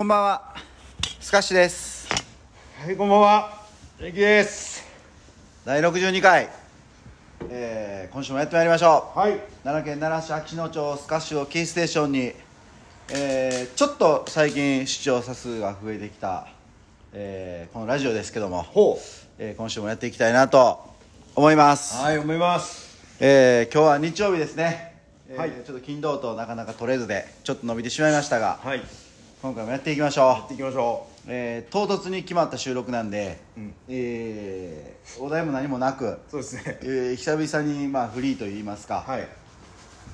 こんばんは。スカッシュです。はい、こんばんは。レキです。第62回、えー今週もやってまいりましょう。はい。奈良県奈良市秋野町スカッシュをキーステーションに、えーちょっと最近視聴者数が増えてきた、えーこのラジオですけども、ほえー今週もやっていきたいなと思います、はい、思います。えー今日は日曜日ですね、えーはい。ちょっと金土となかなか取れずでちょっと伸びてしまいましたが。はい。や今回もやっていきましょっていきましょう、えー唐突に決まった収録なんで、うんえーお題も何もなくう。そうですね。えー久々にまあフリーといいますか、はい。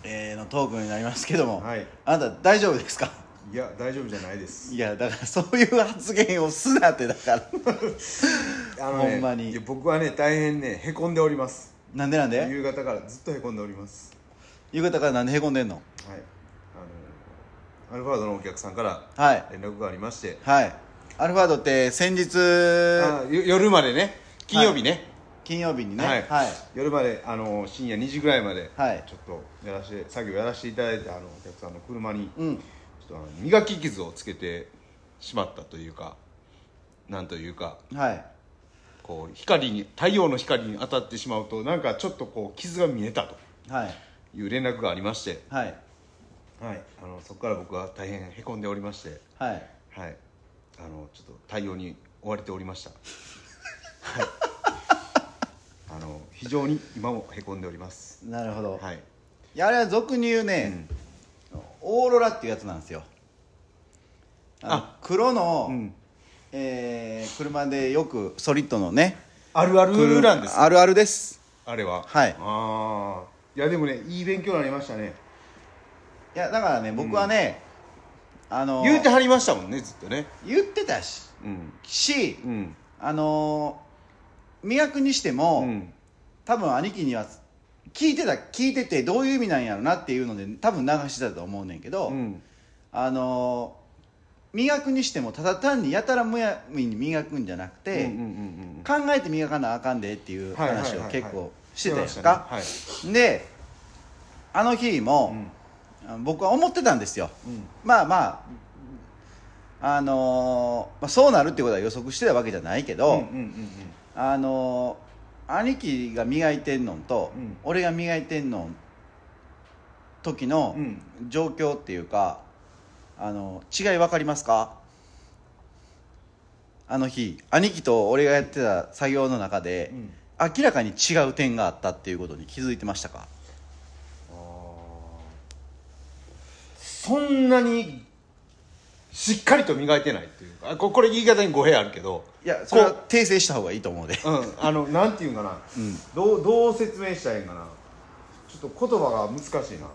えーのトークになりますけども、はいあなた大丈夫ですか？いや、大丈夫じゃないです。いやだからそういう発言をすなってだから あのね、ほんまにいや僕はね、大変ね、へこんでおります。なんでなんで？夕方からずっとへこんでおります。夕方からなんでへこんでんの？はい。アルファードのお客さんからはい。連絡がありまして、はい。アルファードって先日夜までね、金曜日ね、金曜日にね。はい、はい。夜まであの深夜2時ぐらいまで、はい。ちょっとやらして作業やらせていただいてあのお客さんの車に、うん。ちょっとあの磨き傷をつけてしまったというかなんというかはい。こう光に太陽の光に当たってしまうとなんかちょっとこう傷が見えたとはい。いう連絡がありまして、はいはい、あのそこから僕は大変へこんでおりまして、はいはい、あのちょっと対応に追われておりました。はいあの非常に今もへこんでおります。なるほど、はい。いやあれは俗に言うね、オーロラっていうやつなんですよあ黒の、うんえー車でよくソリッドのねあるあるなんです。あるあるですあれは。はいああ。いやでもねいい勉強になりましたね。いやだからね僕はね、あの言うてはりましたもんねずっとね。言ってたしうん。し、うん。あの磨くにしても、うん。多分兄貴には聞いてた聞いててどういう意味なんやろなっていうので多分流してたと思うねんけど、うん。あの磨くにしてもただ単にやたらむやみに磨くんじゃなくて、うんうんうん考えて磨かなあかんでっていうはいはいはい話をはい結構してたやんかましたであの日も、うんあ僕は思ってたんですよ。うん。まあまああのーまあ、そうなるってことは予測してたわけじゃないけど、うんうんうんあのー兄貴が磨いてんのんと、うん。俺が磨いてんの時のうん。状況っていうか、あの違い分かりますか？あの日兄貴と俺がやってた作業の中で、うん。明らかに違う点があったっていうことに気づいてましたか？そんなにしっかりと磨いてないっていうかあここれ言い方に語弊あるけどいやそれはこ訂正した方がいいと思うで。ううんあのなんていうんかな、うん。どうどう説明したらいいんかな。ちょっと言葉が難しいな。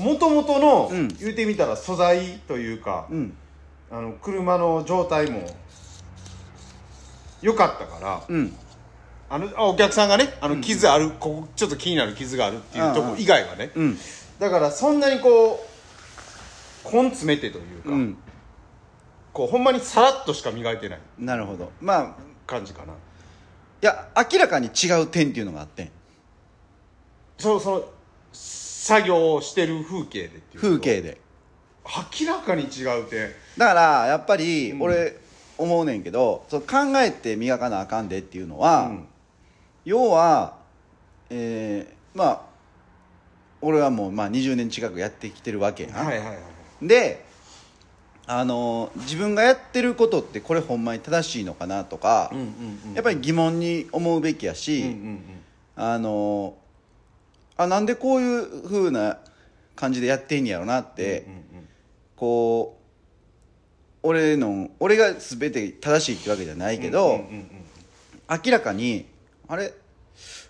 もともとの、うん。言うてみたら素材というか、うん。あの車の状態も良かったからうんあのあお客さんがねあの傷ある、ここちょっと気になる傷があるっていうとこ以外はね、うん。だからそんなにこう根詰めてというか、うん。こうほんまにさらっとしか磨いてない。なるほど。まあ感じかな。いや明らかに違う点っていうのがあってん。そのその作業をしてる風景でっていうと。風景で。明らかに違う点。だからやっぱりうん。俺思うねんけど、そう考えて磨かなあかんでっていうのは、うん要はえーまあ俺はもうまあ20年近くやってきてるわけやん、はいはいはいであのー自分がやってることってこれほんまに正しいのかなとか、うんうんうんやっぱり疑問に思うべきやうんし、うんうん。あのーあなんでこういう風な感じでやってんやろなって、うんうんこう俺の俺が全て正しいってわけじゃないけど、うんうんうん。明らかにあれ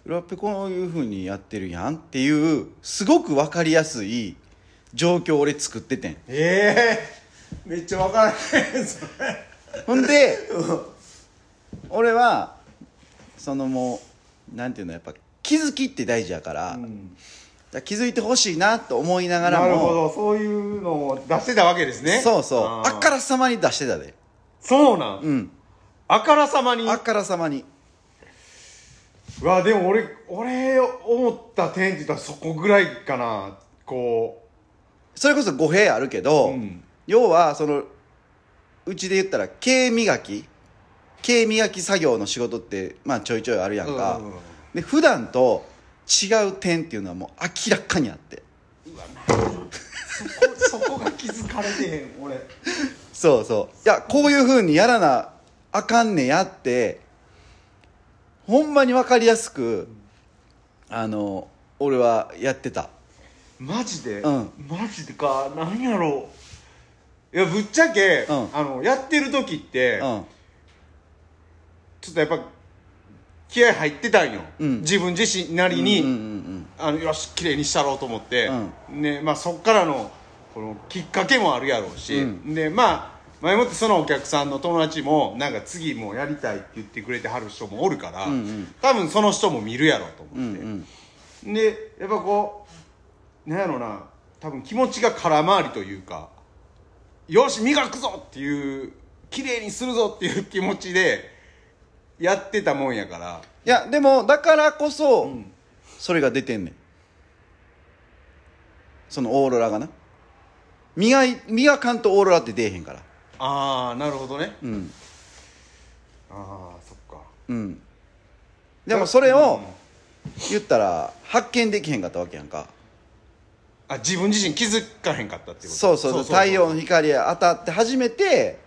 裏っぺこういう風にやってるやんっていうすごく分かりやすい状況を俺作っててん。ええめっちゃ分からへんそれ。ほんで俺はそのもうなんていうのやっぱ気づきって大事やから,、うん。気づいてほしいなと思いながらもなるほどそういうのを出してたわけですね。そうそう。あからさまに出してたで。そうなん、うん。あからさまに。あからさまに。うわでも俺俺思った点って言ったらそこぐらいかなこそれこそ語弊あるけど、うん。要はそのうちで言ったら毛磨き。毛磨き作業の仕事ってまあちょいちょいあるやんか、うんうんうんで普段と違う点っていうのはもう明らかにあって。そこそこが気づかれてへん俺。そうそう。いやこういうふうにやらなあかんねやってほんまに分かりやすくあの俺はやってた。マジで、うん。マジでか。なんやろ？ういやぶっちゃけ、うん。あのやってる時って、うん。ちょっとやっぱ気合入ってたんよ、うん。自分自身なりに、うんうんあのよし綺麗にしたろうと思って、ねまあ、そっからのこのきっかけもあるやろうし、うん。でまあ前もってそのお客さんの友達もなんか次もうやりたいって言ってくれてはる人もおるから、うんうん。多分その人も見るやろうとうんう思って、んでやっぱこうなんやろな多分気持ちが空回りというかよし磨くぞっていう綺麗にするぞっていう気持ちでやってたもんやから。いやでもだからこそ、ん。それが出てんねん。そのオーロラがな。磨い磨かんとオーロラって出えへんからああなるほどね。うん。ああそっか。うん。でもそれを言ったら発見できへんかったわけやんか。あ自分自身気づかへんかったってこと？そうそうそう。太陽の光が当たって初めて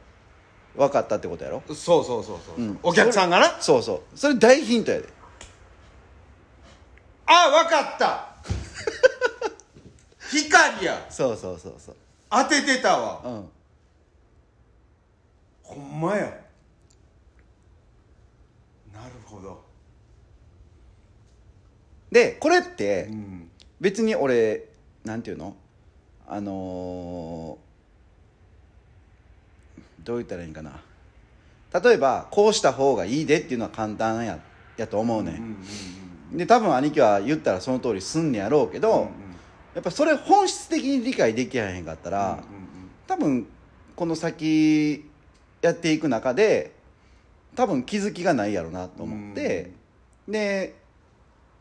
分かったってことやろ？そうそうそうそう、うん。お客さんがな？そうそう。それ大ヒントやで。あわかった。光や。そうそうそうそう。当ててたわ。うんほんまや。なるほど。でこれってうん。別に俺なんていうの？あのーどう言ったらいいんかな。例えばこうした方がいいでっていうのは簡単ややと思うね。うんんうんで多分兄貴は言ったらその通りすんねやろうけど、うんうんやっぱそれ本質的に理解できへんかったら、うんうん。多分この先やっていく中で多分気づきがないやろなと思って、で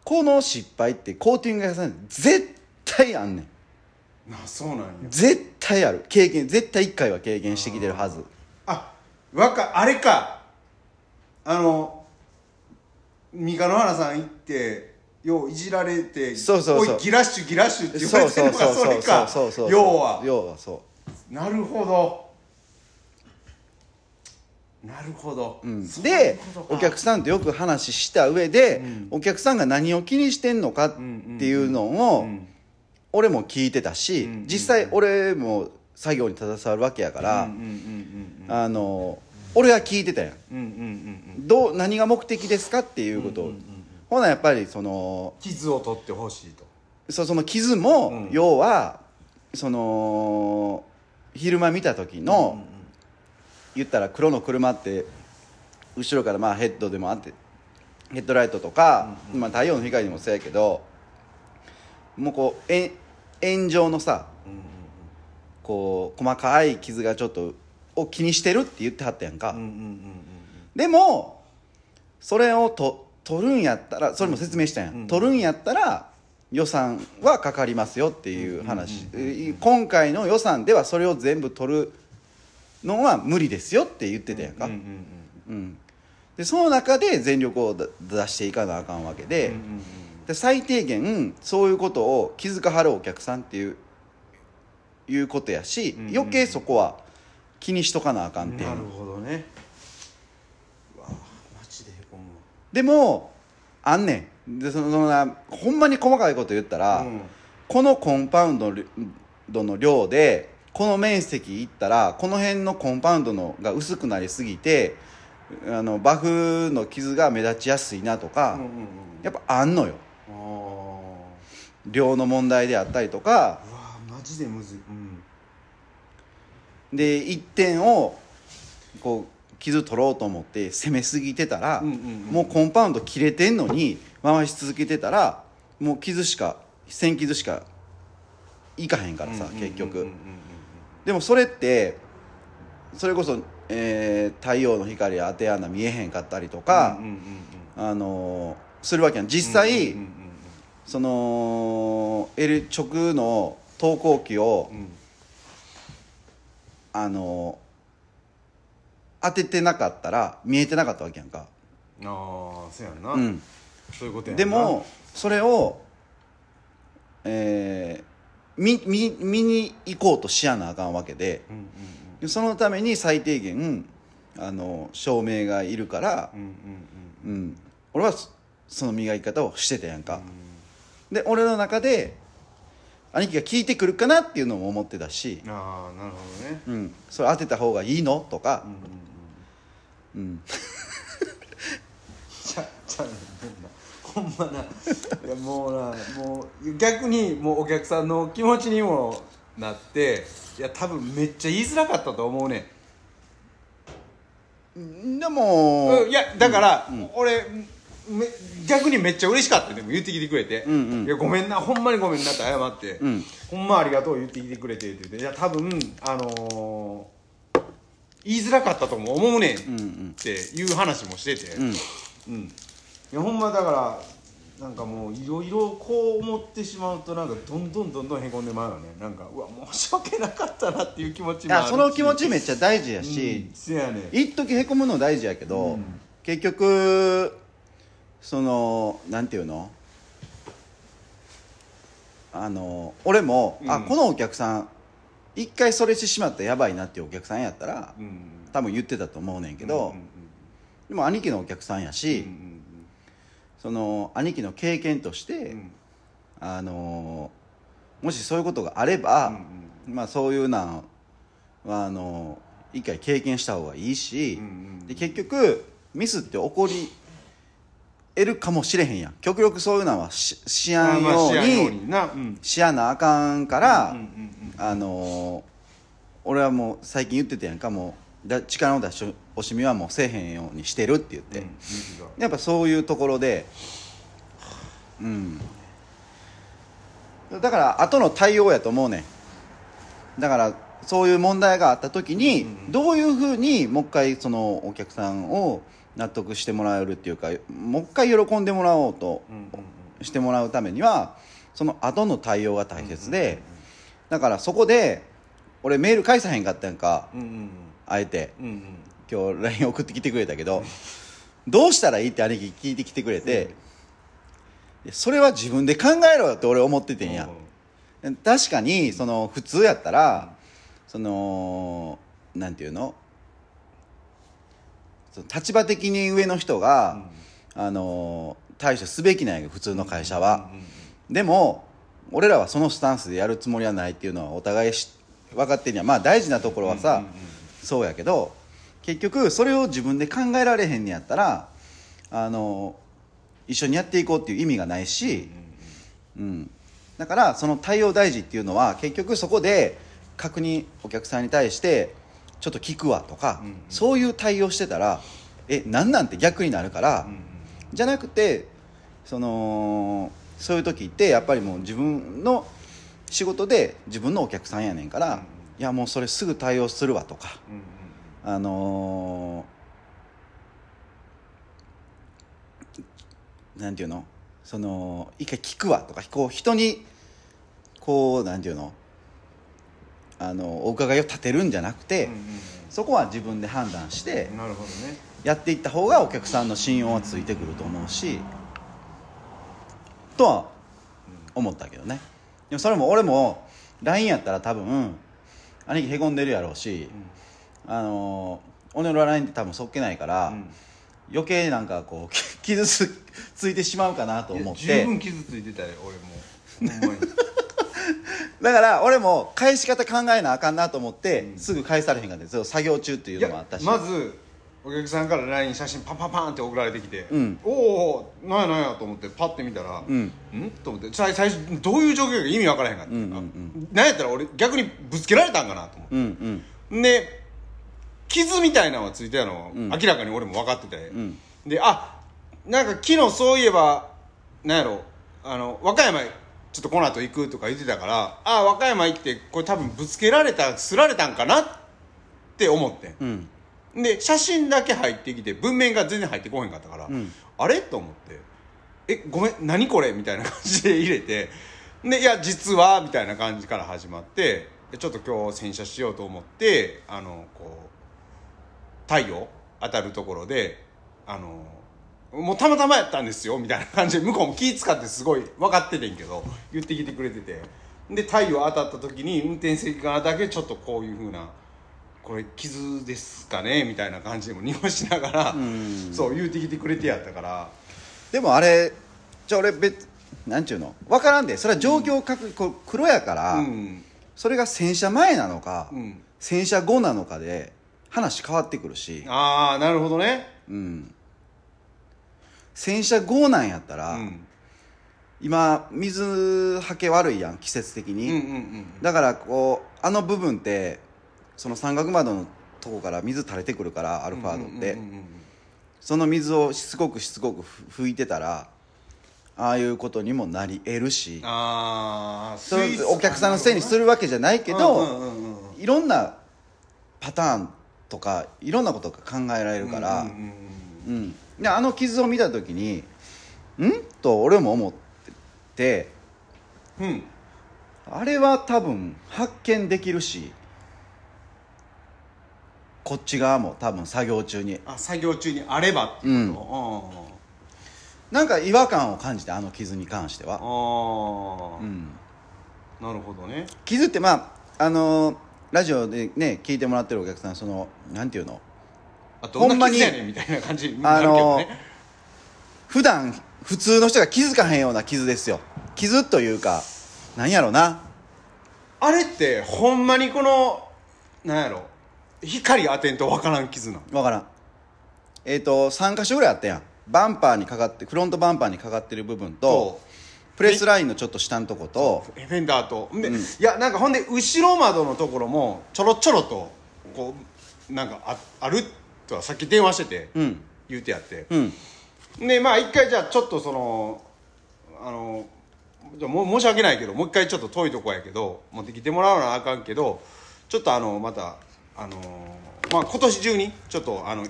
この失敗ってコーティング屋さん絶対あんねん。うんあそうなんや。絶対ある。経験絶対1回は経験してきてるはず。あわかあれか。あの三日野原さん行ってよういじられてそうそうそう。おいギラッシュギラッシュって言わそうれてるのがそうそうそうそれかそうそう要は要はそなるほどなるほど、う、う。ん、でお客さんとよく話した上で、うん。お客さんが何を気にしてんのかっていうのを、うん俺も聞いてたし、うんうんうん実際俺も作業に携わるわけやから、あの俺は聞いてたやん。うんうんうんうん。どう何が目的ですかっていうこと。を、うんうんうん。ほなやっぱりその傷を取ってほしいと。そその傷も、うん。要はその昼間見た時の、言ったら黒の車って後ろからまあヘッドでもあってヘッドライトとか、まあ、太陽の光にもそうやけどもうこうえ炎上のさうんうんこう細かい傷がちょっとを気にしてるって言ってはったやんか、うんうんうんうん。でもそれをと取るんやったらそれも説明したやん、うん取るんやったら予算はかかりますよっていう話、うんうんうんえ今回の予算ではそれを全部取るのは無理ですよって言ってたやんか、うんうんうんでその中で全力をだ出していかなあかんわけで,、うんうんうんで最低限そういうことを気づかはるお客さんっていういうことやし、うんうん余計そこは気にしとかなあかんっていう。なるほどね。うわマジでへこむでもあんねん。でそのそのなほんまに細かいこと言ったら、わうん。このコンパウンドの量でこの面積いったらこの辺のコンパウンドのが薄くなりすぎてあのバフの傷が目立ちやすいなとか、うんうんうんやっぱあんのよ。量の問題であったりとか。うわマジでむずい。うん。で一点をこう傷取ろうと思って攻めすぎてたら、うんうんうんもうコンパウンド切れてんのに回し続けてたらもう傷しか線傷しかいかへんからさ、結局、うんうんうんでもそれってそれこそ、えー太陽の光当て穴見えへんかったりとかあのーするわけやん。実際、その L 直の投光器をうん。あの当ててなかったら見えてなかったわけやんか、ああそうやんな、うん、そういうことやでもそれをえー見見見に行こうとしやなあかんわけでうんうんでそのために最低限あの照明がいるからうん、うんうんうん、俺はそその磨き方をしてたやんか、で俺の中で兄貴が聞いてくるかなっていうのも思ってたし、うんああなるほどね。うん、それ当てた方がいいの？とか。うん、うんうん。うん、ちゃちゃほんまな。いやもうなもう逆にもうお客さんの気持ちにもなっていや多分めっちゃ言いづらかったと思うねん。でも、うんいやだから、俺め逆にめっちゃ嬉しかった。でも言ってきてくれて「んうん。いやごめんなほんまにごめんな」って謝って、うん。ほんまありがとう言ってきてくれて」って言って「いや多分あのー言いづらかったとも思うねん」っていう話もしてて、うん。うん、いやほんまだからなんかもういろいろこう思ってしまうとなんかどんどんどんどんへこんでまうよね。なんかうわ申し訳なかったなっていう気持ちいもあるし。やその気持ちめっちゃ大事やうんし、せやねん。一時へこむの大事やけど、うん。結局そのなんていうの？あの俺も、あうん。このお客さん一回それしてしまったらやばいなっていうお客さんやったら、うん。多分言ってたと思うねんけど、うんうんでも兄貴のお客さんやし、うんうんその兄貴の経験として、うん。うんあのもしそういうことがあれば、まあそういうなあの一回経験した方がいいし、うんうんで結局ミスって起こり得るかもしれへんやん。極力そういうのはししやんようにしやな。あかんから、うんうん。あの俺はもう最近言ってたやんかもうだ力の出し惜しみはもうせえへんようにしてるって言って、うんやっぱそういうところでうん。だから後の対応やと思うねん。だからそういう問題があった時に、うん。どういうふうにもう一回そのお客さんを納得してもらえるっていうかもう一回喜んでもらおうとうんうんしてもらうためにはその後の対応が大切で、だからそこで俺メール返さへんかったやんかうんうんあえてうんうん。今日 LINE 送ってきてくれたけどどうしたらいいって兄貴聞いてきてくれて、いやそれは自分で考えろよって俺思っててんや、確かにその普通やったらそのなんていうの？その立場的に上の人が、あの対処すべきなんや普通の会社は、でも俺らはそのスタンスでやるつもりはないっていうのはお互いし分かってんや。まあ大事なところはさ、うんうんうんそうやけど結局それを自分で考えられへんねやったらあの一緒にやっていこうっていう意味がないし、うん、だからその対応大事っていうのは結局そこで確認お客さんに対してちょっと聞くわとか、うんうん。そういう対応してたらえなんなんて逆になるから、うんうん。じゃなくてそのそういう時ってやっぱりもう自分の仕事で自分のお客さんやねんから、うんうんいやもうそれすぐ対応するわとか。うんうんあのーなんていうの？その一回聞くわとか。こう人にこうなんていうの？あのお伺いを立てるんじゃなくて、うんうんそこは自分で判断してうんなるほどね。やっていった方がお客さんの信用はついてくると思うしとは思ったけどね。でもそれも俺も LINE やったら多分兄貴へこんでるやろうし、あの俺の LINE って多分そっけないから、うん。余計なんかこうき 傷つついてしまうかなと思っいや十て分傷ついてたよ俺も。だから俺も返し方考えなあかんなと思って、うん。すぐ返されへんかったんですよ。作業中っていうのもあったし。まずお客さんから LINE 写真パンパンパンって送られてきて、うん。おおなんやなんやと思ってパッて見たらうん。ん？と思って最最初どういう状況か意味わからへんかった、うんうんなんやったら俺逆にぶつけられたんかなと思って。うんうん。で傷みたいなのがついてたの、ん。明らかに俺も分かってて、ん。であなんか昨日そういえばなんやろあの和歌山ちょっとこの後行くとか言ってたからあ和歌山行ってこれ多分ぶつけられたすられたんかなって思ってうんんで写真だけ入ってきて文面が全然入ってこへんかったから、ん。あれ？と思って「えごめん何これ?」みたいな感じで入れてでいや実はみたいな感じから始まってでちょっと今日洗車しようと思ってあのこう太陽当たるところであのもうたまたまやったんですよみたいな感じで向こうも気使ってすごい分かっててんけど言ってきてくれてて。で太陽当たった時に運転席側だけちょっとこういうふうなこれ傷ですかねみたいな感じでも濁しながらそう言うてきてくれてやったから。でもあれじゃあ俺別なんちゅうの？分からんでそれは状況確こう黒やから、うん。それが洗車前なのか、うん。洗車後なのかで話変わってくるし、ああなるほどね。うん、洗車後なんやったら、うん。今水はけ悪いやん季節的に、うんうんうん。だからこうあの部分ってその三角窓のとこから水垂れてくるからアルファードって、その水をしつこくしつこくふ拭いてたらああいうことにもなり得るし。ああそれお客さんのせいにするわけじゃないけど、いろんなパターンとかいろんなことが考えられるから、うん。であの傷を見た時に「ん?」と俺も思ってて。うん。あれは多分発見できるしこっち側も多分作業中に。あ作業中にあればっていうことなんか違和感を感じてあの傷に関しては、ああうん、なるほどね。傷ってまああのーラジオでね聞いてもらってるお客さんそのなんていうの？あどんな傷やねんみたいな感じになるけどね、普段普通の人が気づかへんような傷ですよ。傷というかなんやろな。あれってほんまにこのなんやろ？光当てんとわからん傷なのわからん。えっ、と3箇所ぐらいあったやん。バンパーにかかってフロントバンパーにかかってる部分とプレスラインのちょっと下のとことフェンダーと。で、うん。いやなんかほんで後ろ窓のところもちょろちょろとこうなんかあある？とはさっき電話しててうん。言うてやって、うん。でまあ一回じゃあちょっとそのあのじゃあもう申し訳ないけどもう一回ちょっと遠いとこやけど持ってきてもらわなあかんけどちょっとあのまたあのまあ今年中にちょっとあの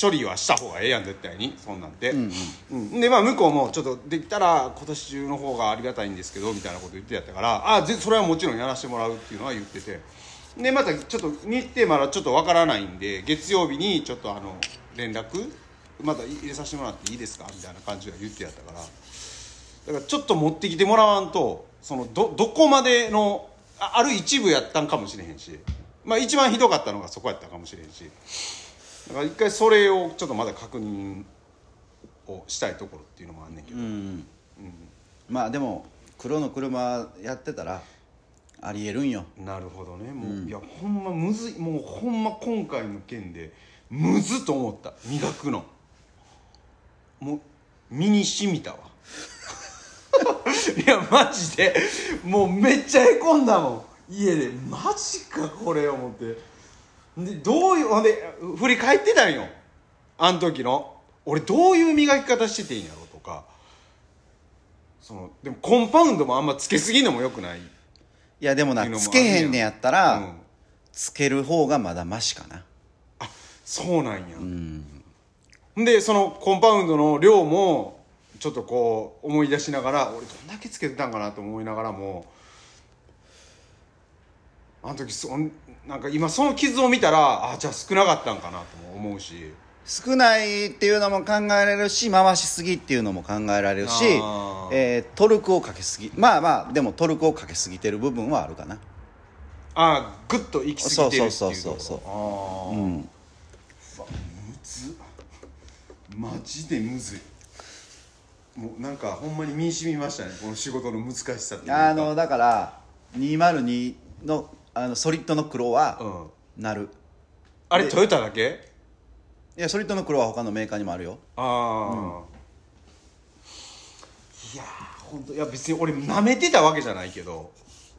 処理はした方がええやん絶対に。そんなんて、うんでまあ向こうもちょっとできたら今年中の方がありがたいんですけどみたいなこと言ってやったからあぜそれはもちろんやらせてもらうっていうのは言ってて。でまたちょっと日程まだちょっとわからないんで月曜日にちょっとあの連絡また入れさせてもらっていいですか？みたいな感じで言ってやったから。だからちょっと持ってきてもらわんとそのどどこまでのあある一部やったんかもしれへんしまあ一番ひどかったのがそこやったかもしれんし。だから一回それをちょっとまだ確認をしたいところっていうのもあんねんけど、うん。まあでも黒の車やってたらありえるんよ。なるほどね。もう、いやほんまむずい。もうほんま今回の件でむずっと思った。磨くの。もう身に染みたわ。いやマジで。もうめっちゃへこんだもん家でマジかこれ思って。でどういうほんで振り返ってたんよ。あの時の。俺どういう磨き方してていいんやろとか。そのでもコンパウンドもあんまつけすぎんのもよくない。いやでもなつけへんねやったら、うん。つける方がまだマシかな。あそうなんや、うん。でそのコンパウンドの量もちょっとこう思い出しながら俺どんだけつけてたんかなと思いながらもあの時そんなんか今その傷を見たらあじゃあ少なかったんかなとも思うし。少ないっていうのも考えられるし回しすぎっていうのも考えられるしあ、ー。えートルクをかけすぎ。まあまあでもトルクをかけすぎてる部分はあるかな。あグッと行き過ぎてるっていうそうそうそうそうああ、うん。むずっマジでむずい。もうなんかほんまに身に染みましたねこの仕事の難しさっていうか。あのだから202のあのソリッドの黒はうん。なる、あれトヨタだけ？いやソリッドの黒は他のメーカーにもあるよ。ああ、いやー本当いや別に俺舐めてたわけじゃないけど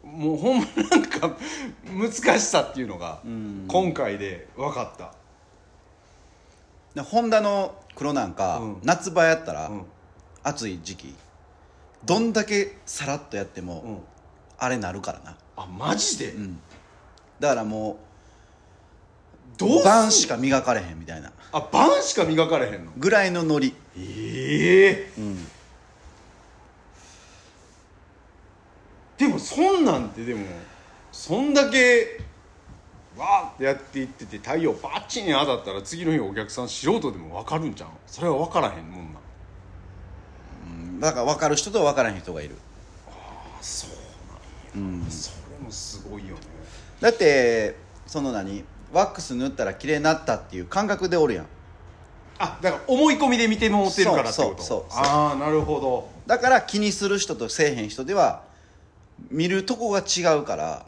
もうほんまなんか難しさっていうのが今回で分かった。でホンダの黒なんか、うん。夏場やったら、うん。暑い時期どんだけさらっとやっても、うん。あれなるからな。あマジで、んだからもどうすんう晩しか磨かれへんみたいな。あ晩しか磨かれへんの？ぐらいのノリ。ええ。うん。そんなんてでもそんだけわーってやっていってて太陽バッチリ当たったら次の日お客さん素人でも分かるんじゃんそれは分からへんもんな。ん。だから分かる人と分からへん人がいる。あそうなんや、それもすごいよねだってその何？ワックス塗ったら綺麗になったっていう感覚でおるやん。あだから思い込みで見てもってるからってこと？そうそうそうああなるほど。だから気にする人とせえへん人では見るとこが違うから、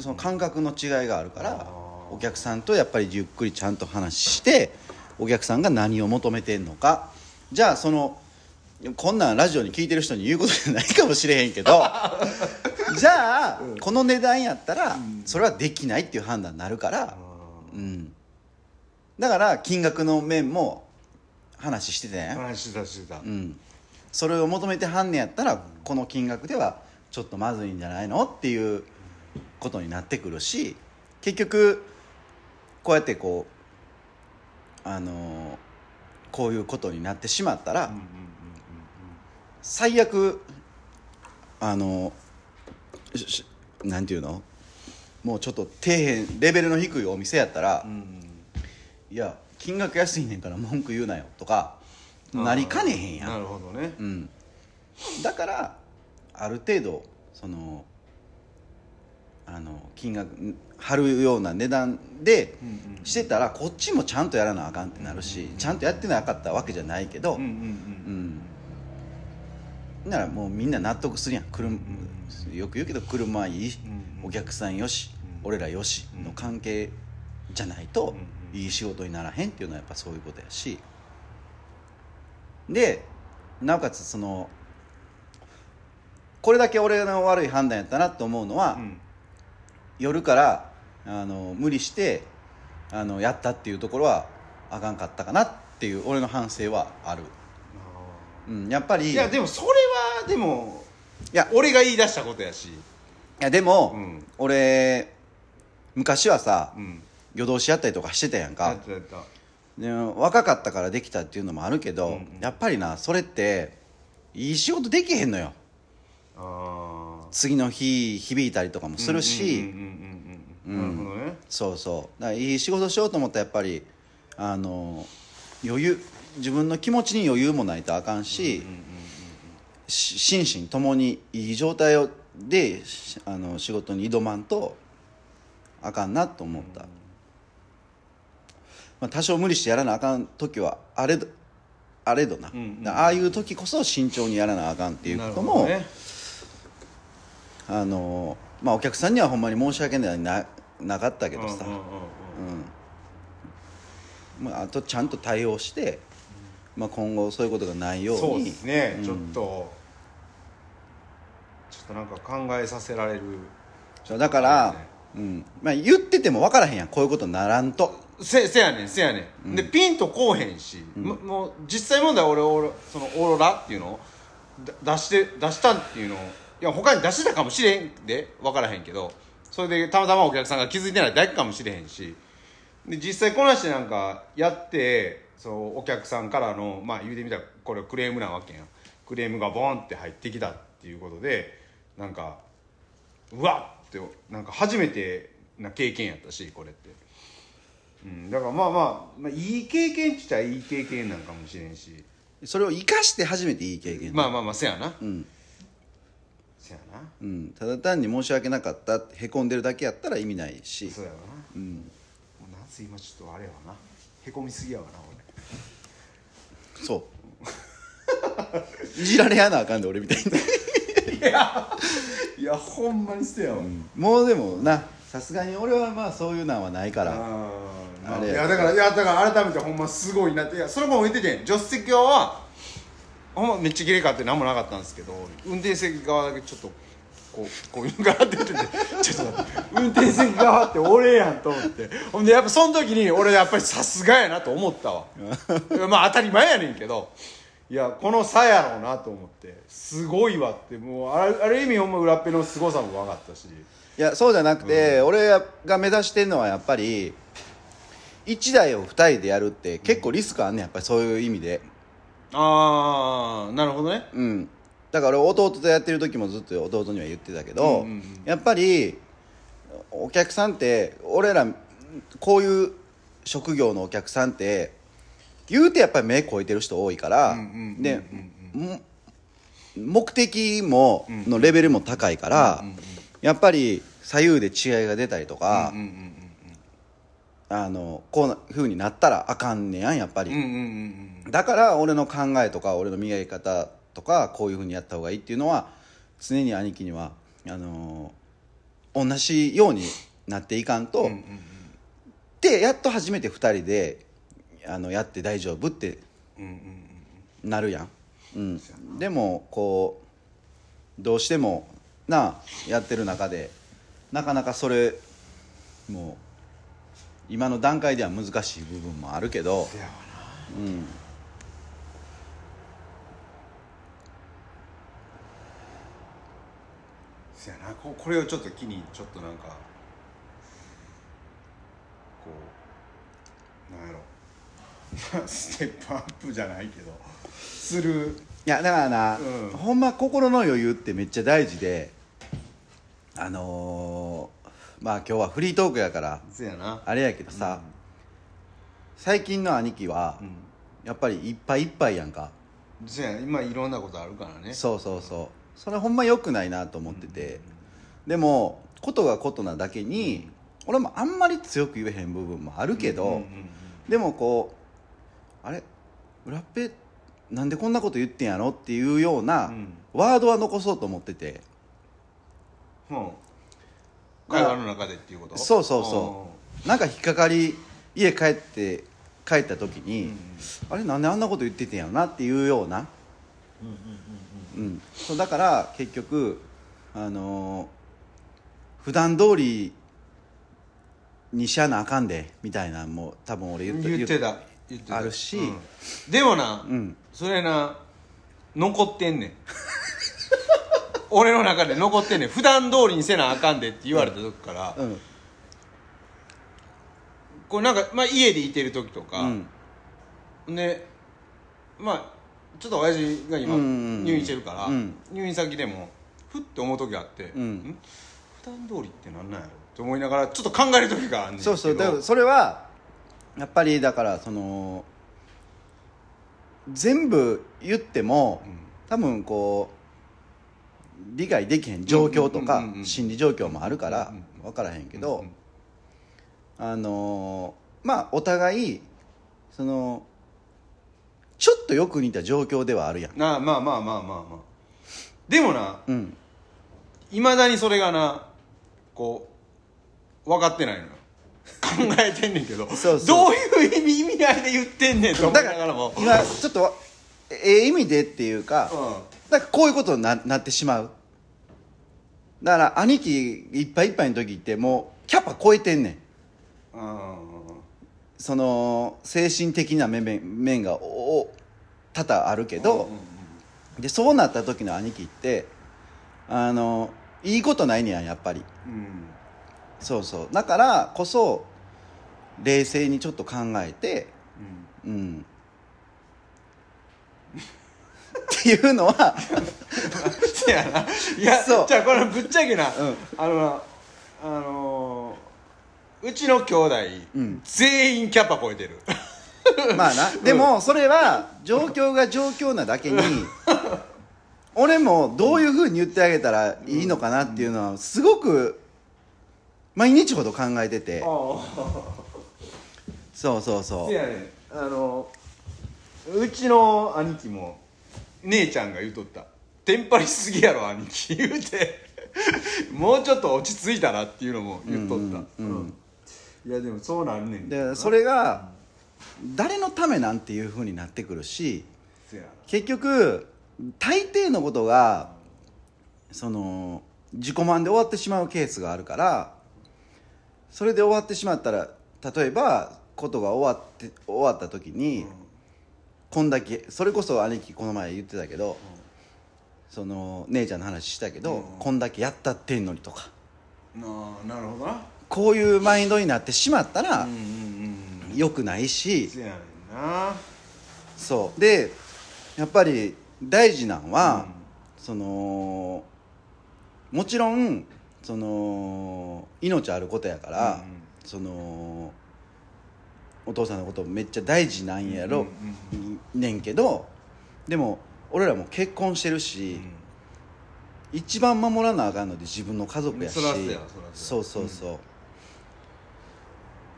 その感覚の違いがあるからお客さんとやっぱりゆっくりちゃんと話してお客さんが何を求めてんのか。じゃあそのこんなんラジオに聞いてる人に言うことじゃないかもしれへんけど じゃあ、この値段やったら、それはできないっていう判断になるから、うん、だから金額の面も話してたやん、話してたしてた、うん、それを求めてはんねやったらこの金額ではちょっとまずいんじゃないのっていうことになってくるし結局こうやってこうあのーこういうことになってしまったら、最悪あのししなんていうの？もうちょっと底辺レベルの低いお店やったら、いや金額安いねんから文句言うなよとかなりかねへんやん。なるほどね。うん、だからある程度そのあの金額ん張るような値段でしてたらこっちもちゃんとやらなあかんってなるしちゃんとやってなかったわけじゃないけど、うんうん。うんならもうみんな納得するやん。車よく言うけど車いい、お客さんよし、俺らよしの関係じゃないと、いい仕事にならへんっていうのはやっぱそういうことやし。でなおかつそのこれだけ俺の悪い判断やったなって思うのは、うんうん。夜からあの無理してあのやったっていうところはあかんかったかなっていう俺の反省はある、うん、やっぱりいやでもそれはでもいや俺が言い出したことやし。いやでも、うん。俺昔はさ、うん。夜通しやったりとかしてたやんやかったやった。で若かったからできたっていうのもあるけど、うんうん。やっぱりなそれっていい仕事できへんのよ。ああ次の日響いたりとかもするし、うんうんうんうん。うん。なるほどね。そうそう。だからいい仕事しようと思ったらやっぱりあの余裕自分の気持ちに余裕もないとあかんし,、し心身ともにいい状態をでしあの仕事に挑まんとあかんなと思った、まあ、多少無理してやらなあかん時はあれどあれどな、ああいう時こそ慎重にやらなあかんっていうなことも、ね。あのまあお客さんにはほんまに申し訳ないななかったけどさ、うん。まあ、あとちゃんと対応して、まあ、今後そういうことがないように。そうですね、うん。ちょっとちょっとなんか考えさせられる。そうだから、ね。うん。まあ、言ってても分からへんやん。こういうことならんと。せせやねんせやねん、でピンとこうへんし、ももう実際問題俺俺そのオーロラっていうのをだ出して出したっていうのをいや他に出してたかもしれんで分からへんけどそれでたまたまお客さんが気づいてないだけかもしれへんしで実際こなしてなんかやってそうお客さんからのまあ言うてみたらこれクレームなわけやん。クレームがボンって入ってきたっていうことでなんかうわっってなんか初めてな経験やったしこれって。うん、だからまあまあ、まあ、いい経験って言ったらいい経験なんかもしれんし。それを生かして初めていい経験。まあまあまあせやな、うん。せやな。うん、ただ単に申し訳なかったってへこんでるだけやったら意味ないし。そうやわな。うん。もうなんせ今ちょっとあれやわな。へこみすぎやわなそう。いじられやなあかんで俺みたいに。俺いやいやほんまにせやわ、もうでもなさすがに俺はまあそういうのはないから。ああれいやだからいやだから改めてほんますごいなっていやそれも言っててん。助手席側はほんまめっちゃ綺麗かって何もなかったんですけど運転席側だけちょっとこうこういうのがって言っててちょっと待って運転席側って俺やんと思って。ほんでやっぱその時に俺やっぱりさすがやなと思ったわ。まあ当たり前やねんけどいやこの差やろうなと思ってすごいわってもうあるある意味ほんま裏っぺの凄さも分かったし。いやそうじゃなくて、俺が目指してるのはやっぱり1台を2人でやるって結構リスクあんねんやっぱりそういう意味で。ああなるほどね。うんだから弟とやってる時もずっと弟には言ってたけど、うんうんうん。やっぱりお客さんって俺らこういう職業のお客さんって言うてやっぱり目超えてる人多いから、目的ものレベルも高いから、やっぱり左右で違いが出たりとか、うんうんあのこうなふうになったらあかんねやんやっぱり、うんうんうんうん。だから俺の考えとか俺の磨き方とかこういうふうにやった方がいいっていうのは常に兄貴にはあのー同じようになっていかんと、うんうんでやっと初めて2人であのやって大丈夫ってうんうんうんなるやん、うん、でもこうどうしてもなあやってる中でなかなかそれもう今の段階では難しい部分もあるけどうんせやな。ここれをちょっと機にちょっとなんかこうなんやろ。ステップアップじゃないけどする。いやだからな、うん。ほんま心の余裕ってめっちゃ大事であのーまあ今日はフリートークやからせやな。あれやけどさ、最近の兄貴は、うん。やっぱりいっぱいいっぱいやんか。せや今いろんなことあるからね。そうそうそうそれほんま良くないなと思ってて、でもことがことなだけに俺もあんまり強く言えへん部分もあるけど、うんうんでもこうあれ？裏っぺなんでこんなこと言ってんやろっていうようなうん。ワードは残そうと思ってて、う。んうん会話の中でっていうこと？そうそうそう。なんか引っかかり家帰って帰った時に、あれ？なんであんなこと言っててんやろなっていうような、うん。そうだから結局あのー普段通りにしゃなあかんでみたいなのも多分俺言って言ってた。言ってた。あるし。うん。でもな、うん。それな残ってんねん。俺の中で残ってんねん。普段通りにせなあかんでって言われた時から、うん。こうなんか、まあ、家でいてる時とか、うん。でまあちょっと親父が今入院してるから、うん。入院先でもふって思う時があって、うん。ん？普段通りってなんなんやろって思いながらちょっと考える時があんねんそうそう。だからそれはやっぱりだからその全部言っても、うん。多分こう理解できへん状況とか心理状況もあるから分からへんけど、あのーまあお互いそのちょっとよく似た状況ではあるやん。なあまあまあまあまあまあ。でもなうん。いまだにそれがなこう分かってないのよ。考えてんねんけど。そうそう。どういう意味意味合いで言ってんねんと思いだからながらも今ちょっとええ意味でっていうか、うだからこういうことにななってしまう。だから兄貴いっぱいいっぱいの時ってもうキャパ超えてんねんん。うんその精神的な面面面がお多々あるけど、でそうなった時の兄貴ってあのいいことないねややっぱり。うん。そうそう。だからこそ冷静にちょっと考えてうん。うん。っていうのは せやな。いやそう。じゃあこれぶっちゃけな、うん。あのなあのーうちの兄弟、うん。全員キャパ超えてる。まあな。でもそれは状況が状況なだけに 俺もどういうふうに言ってあげたらいいのかなっていうのはすごく毎日ほど考えてて。そうそうそせやねあのうちの兄貴も姉ちゃんが言うとった「テンパりしすぎやろ兄貴」言うて。もうちょっと落ち着いたらっていうのも言っとった、うんうん。うんいやでもそうなんねんうでそれが誰のためなんていうふうになってくるし結局大抵のことがその自己満で終わってしまうケースがあるからそれで終わってしまったら例えばことが終わって終わった時に、こんだけそれこそ兄貴この前言ってたけど、その姉ちゃんの話したけど、うん。こんだけやったってんのにとか。なあなるほどなこういうマインドになってしまったらうんうんうん良くないし、そう。でやっぱり大事なんは、そのもちろんその命あることやから、うんうん。そのお父さんのことめっちゃ大事なんやろ、ねんけどでも俺らも結婚してるし、一番守らなあかんので自分の家族やし。そうやそうそうそう、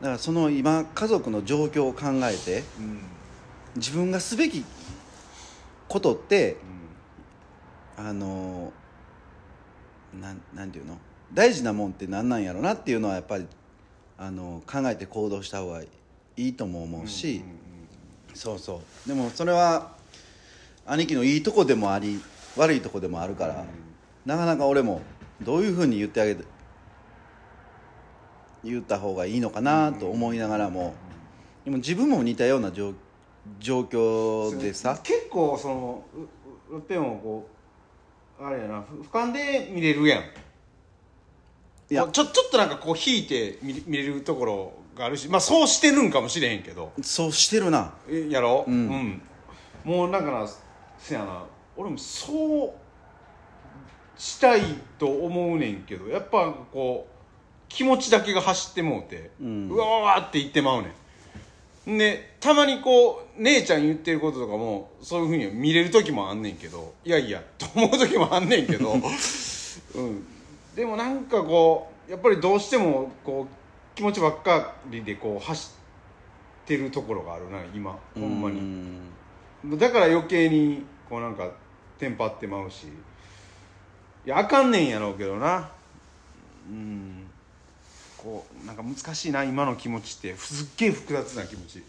だからその今家族の状況を考えてうん自分がすべきことってあのなんなんていうの？大事なもんって何なんやろなっていうのはやっぱりあの考えて行動した方がいいとも思うし、そうそう。でもそれは兄貴のいいとこでもあり悪いとこでもあるから、なかなか俺もどういうふうに言ってあげて言った方がいいのかなと思いながらも、でも自分も似たような状状況でさ。結構そのうっぺんをこうあれやな俯瞰で見れるやんいやちょちょっとなんかこう引いて見見れるところがあるしまあそうしてるんかもしれへんけどそうしてるなえやろうんもうなんかなせやな俺もそうしたいと思うねんけどやっぱこう気持ちだけが走ってもうて、うん。うわわわって言ってまうねん。でたまにこう姉ちゃん言ってることとかもそういうふうに見れる時もあんねんけどいやいやと思う時もあんねんけど、うん、でもなんかこうやっぱりどうしてもこう気持ちばっかりでこう走ってるところがあるな今ほんまに。にだから余計にこうなんかテンパってまうし。いやあかんねんやろうけどな。うんこうなんか難しいな今の気持ちってすっげえ複雑な気持ち。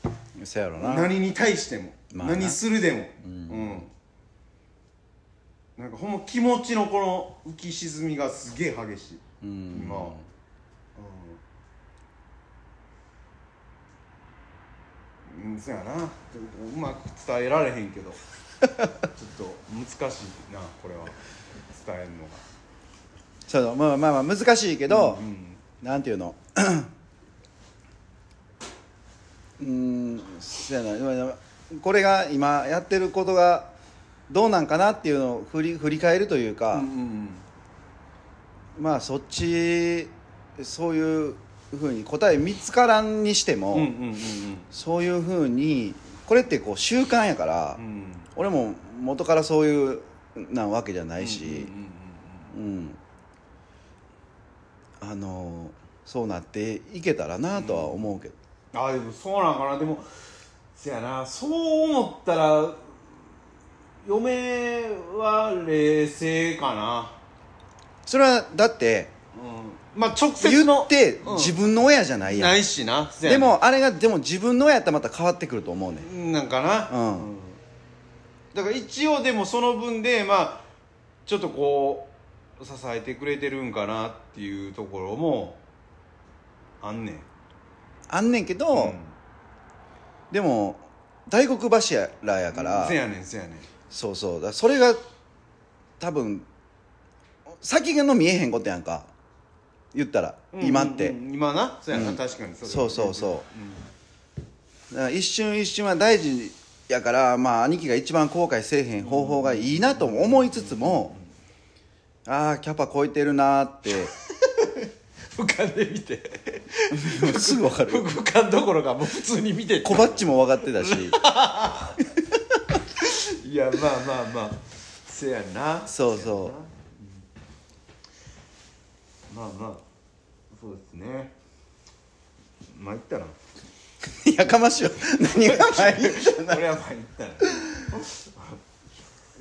そやろな。何に対しても、まあな。何するでも。うん。うん。なんかほんま気持ちのこの浮き沈みがすげえ激しい。うん。今。はうん、うん、そやな。うまく伝えられへんけど。ちょっと難しいなこれは。伝えるのが。そうだまあまあまあ難しいけど、うんなんていうの？うーんそやな。今これが今やってることがどうなんかなっていうのを振り振り返るというか、うんうんまあそっちそういうふうに答え見つからんにしても、うんうんうんそういうふうにこれってこう習慣やから、うん。うん俺も元からそういうなわけじゃないし、うんうんうん。うんあのそうなっていけたらなとは思うけど、あでもそうなんかな。でもせやな。そう思ったら嫁は冷静かな。それはだってうん。まあ直接言のってうん。自分の親じゃないやん、ないしな。でな。もあれがでも自分の親やったらまた変わってくると思うねん。なんかな、うん。だから一応でもその分でまあちょっとこう支えてくれてるんかなっていうところもあんねん。あんねんけど、うん。でも大黒柱やから。せやねんせやねん。そうそう。だそれが多分先の見えへんことやんか。言ったら、今って、うんうん。うん今な？そうやな、うん。確かに。そうそうそうだから一瞬一瞬は大事やからまあ兄貴が一番後悔せえへん方法がいいなとも思いつつも、ああキャパ超えてるなーって。俯瞰で見て。すぐ分かる俯瞰どころかもう普通に見て小バッチも分かってたし。いやまあまあまあ。せやな。そうそう。まあまあ。そうですね。まあ言ったな。やかましいよ 何が前言ったなはまあ言ったな。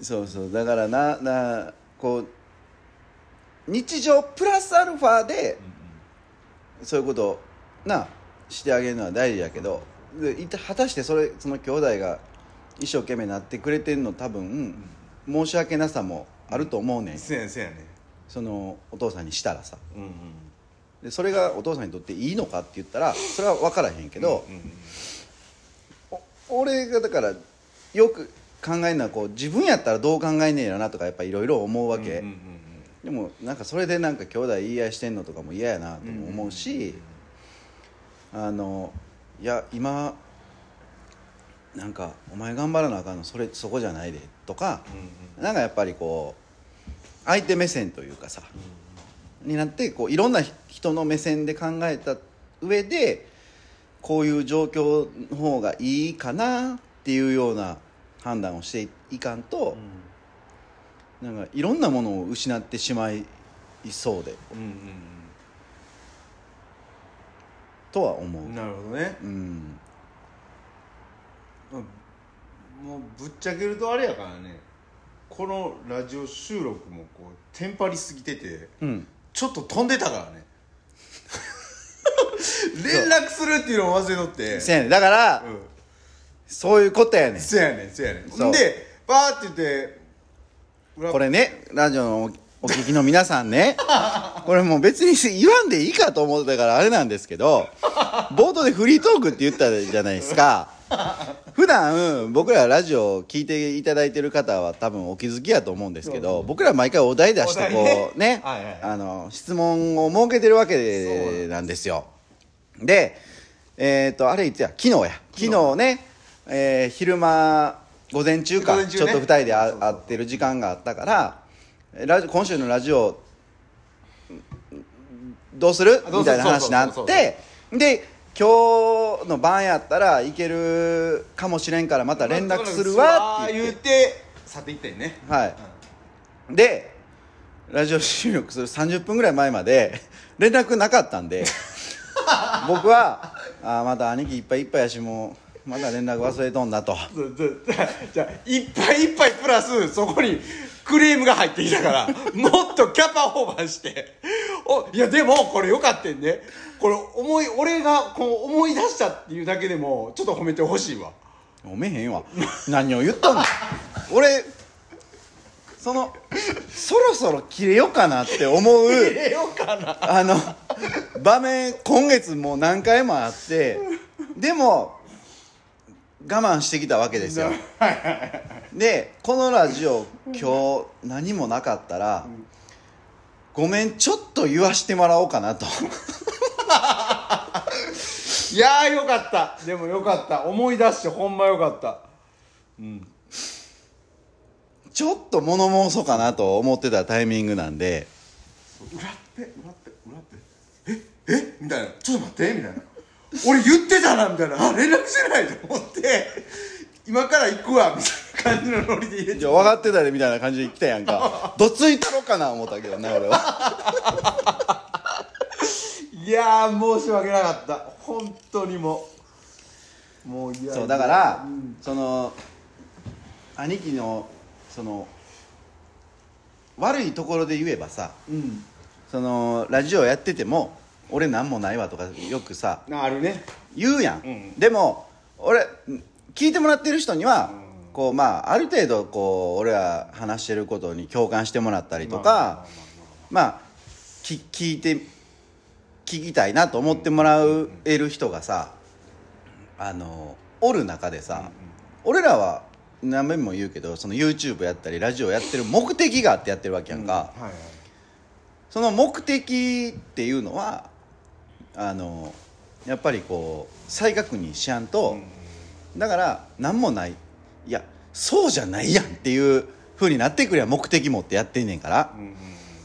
そうそう。だからななこう日常プラスアルファでそういうことをなしてあげるのは大事やけどでいた果たしてそれその兄弟が一生懸命なってくれてんの多分申し訳なさもあると思うねん。せやねんせやねそのお父さんにしたらさ。んうんうん。でそれがお父さんにとっていいのかって言ったらそれは分からへんけど、うんうんお俺がだからよく考えるのはこう自分やったらどう考えんねえやろなとかやっぱいろいろ思うわけ、うんうんでもなんかそれでなんか兄弟言い合いしてんのとかも嫌やなとも思うし、あのいや今なんかお前頑張らなあかんのそれそこじゃないでとか、うんなんかやっぱりこ相手目線というかさ、になってこういろんな人の目線で考えた上でこういう状況の方がいいかなっていうような判断をしていかんと、なんかいろんなものを失ってしまいそうで。うんうんとは思う。うんなるほどね。うん。もうぶっちゃけるとあれやからね。このラジオ収録もこうテンパりすぎててうん。ちょっと飛んでたからね。連絡するっていうのを忘れとって。せやね。んだから、うん。そういうことやねん。せやねんせやねん。そう。んでバーって言って裏これねラジオのおお聞きの皆さんね。これもう別に言わんでいいかと思ってたからあれなんですけど冒頭でフリートークって言ったじゃないですか。普段僕らラジオ聞いていただいてる方は多分お気づきやと思うんですけど僕ら毎回お題出してこうねあの質問を設けてるわけなんです。よでえっ、とあれいつや？昨日や。昨日ね、えー昼間午前中か。ね。ちょっと2人で会ってる時間があったからラジ今週のラジオどうする？みたいな話になってで今日の晩やったらいけるかもしれんからまた連絡するわって言言っってて去っていったよね。はい。でラジオ収録する30分ぐらい前まで連絡なかったんで 僕はあーまた兄貴いっぱいいっぱいやしもうまだ連絡忘れとんだと。じゃあいっぱいいっぱいプラスそこにクレームが入ってきたから もっとキャパオーバーして。おいやでもこれよかったんね。これ思い俺がこう思い出したっていうだけでもちょっと褒めてほしいわ。おめへんわ。何を言っとんの俺そのそろそろ切れようかなって思う入れようかな。あの場面今月もう何回もあってでも我慢してきたわけですよ。でこのラジオ今日何もなかったらごめんちょっと言わしてもらおうかなと。いやーよかった。でもよかった。思い出してほんまよかった。ちょっと物申そうかなと思ってたタイミングなんで。裏っぺ裏っぺ裏っぺええ？みたいな。ちょっと待ってみたいな俺言ってたなみたいな。あ連絡してないと思って。今から行くわみたいな感じのノリで入れて。じゃあ分かってたでみたいな感じで来たやんか。どついたろかな思ったけどね俺は。いやー申し訳なかった。本当にもう。もういやそうだから、うん。その兄貴のその悪いところで言えばさうん。そのラジオやってても俺なんもないわとかよくさあるね。言うやん、ん。でも俺聞いてもらってる人には、うん。こうまあある程度こう俺ら話してることに共感してもらったりとまかまあき聞いて聞きたいなと思ってもらえる人がさあのおる中でさ、俺らは何遍も言うけどその YouTube やったりラジオやってる目的があってやってるわけやんか、はいはい。その目的っていうのはあのやっぱりこう再確認しやんと、だから何もない。いやそうじゃないやんっていうふうになってくりゃ目的持ってやってんねんから、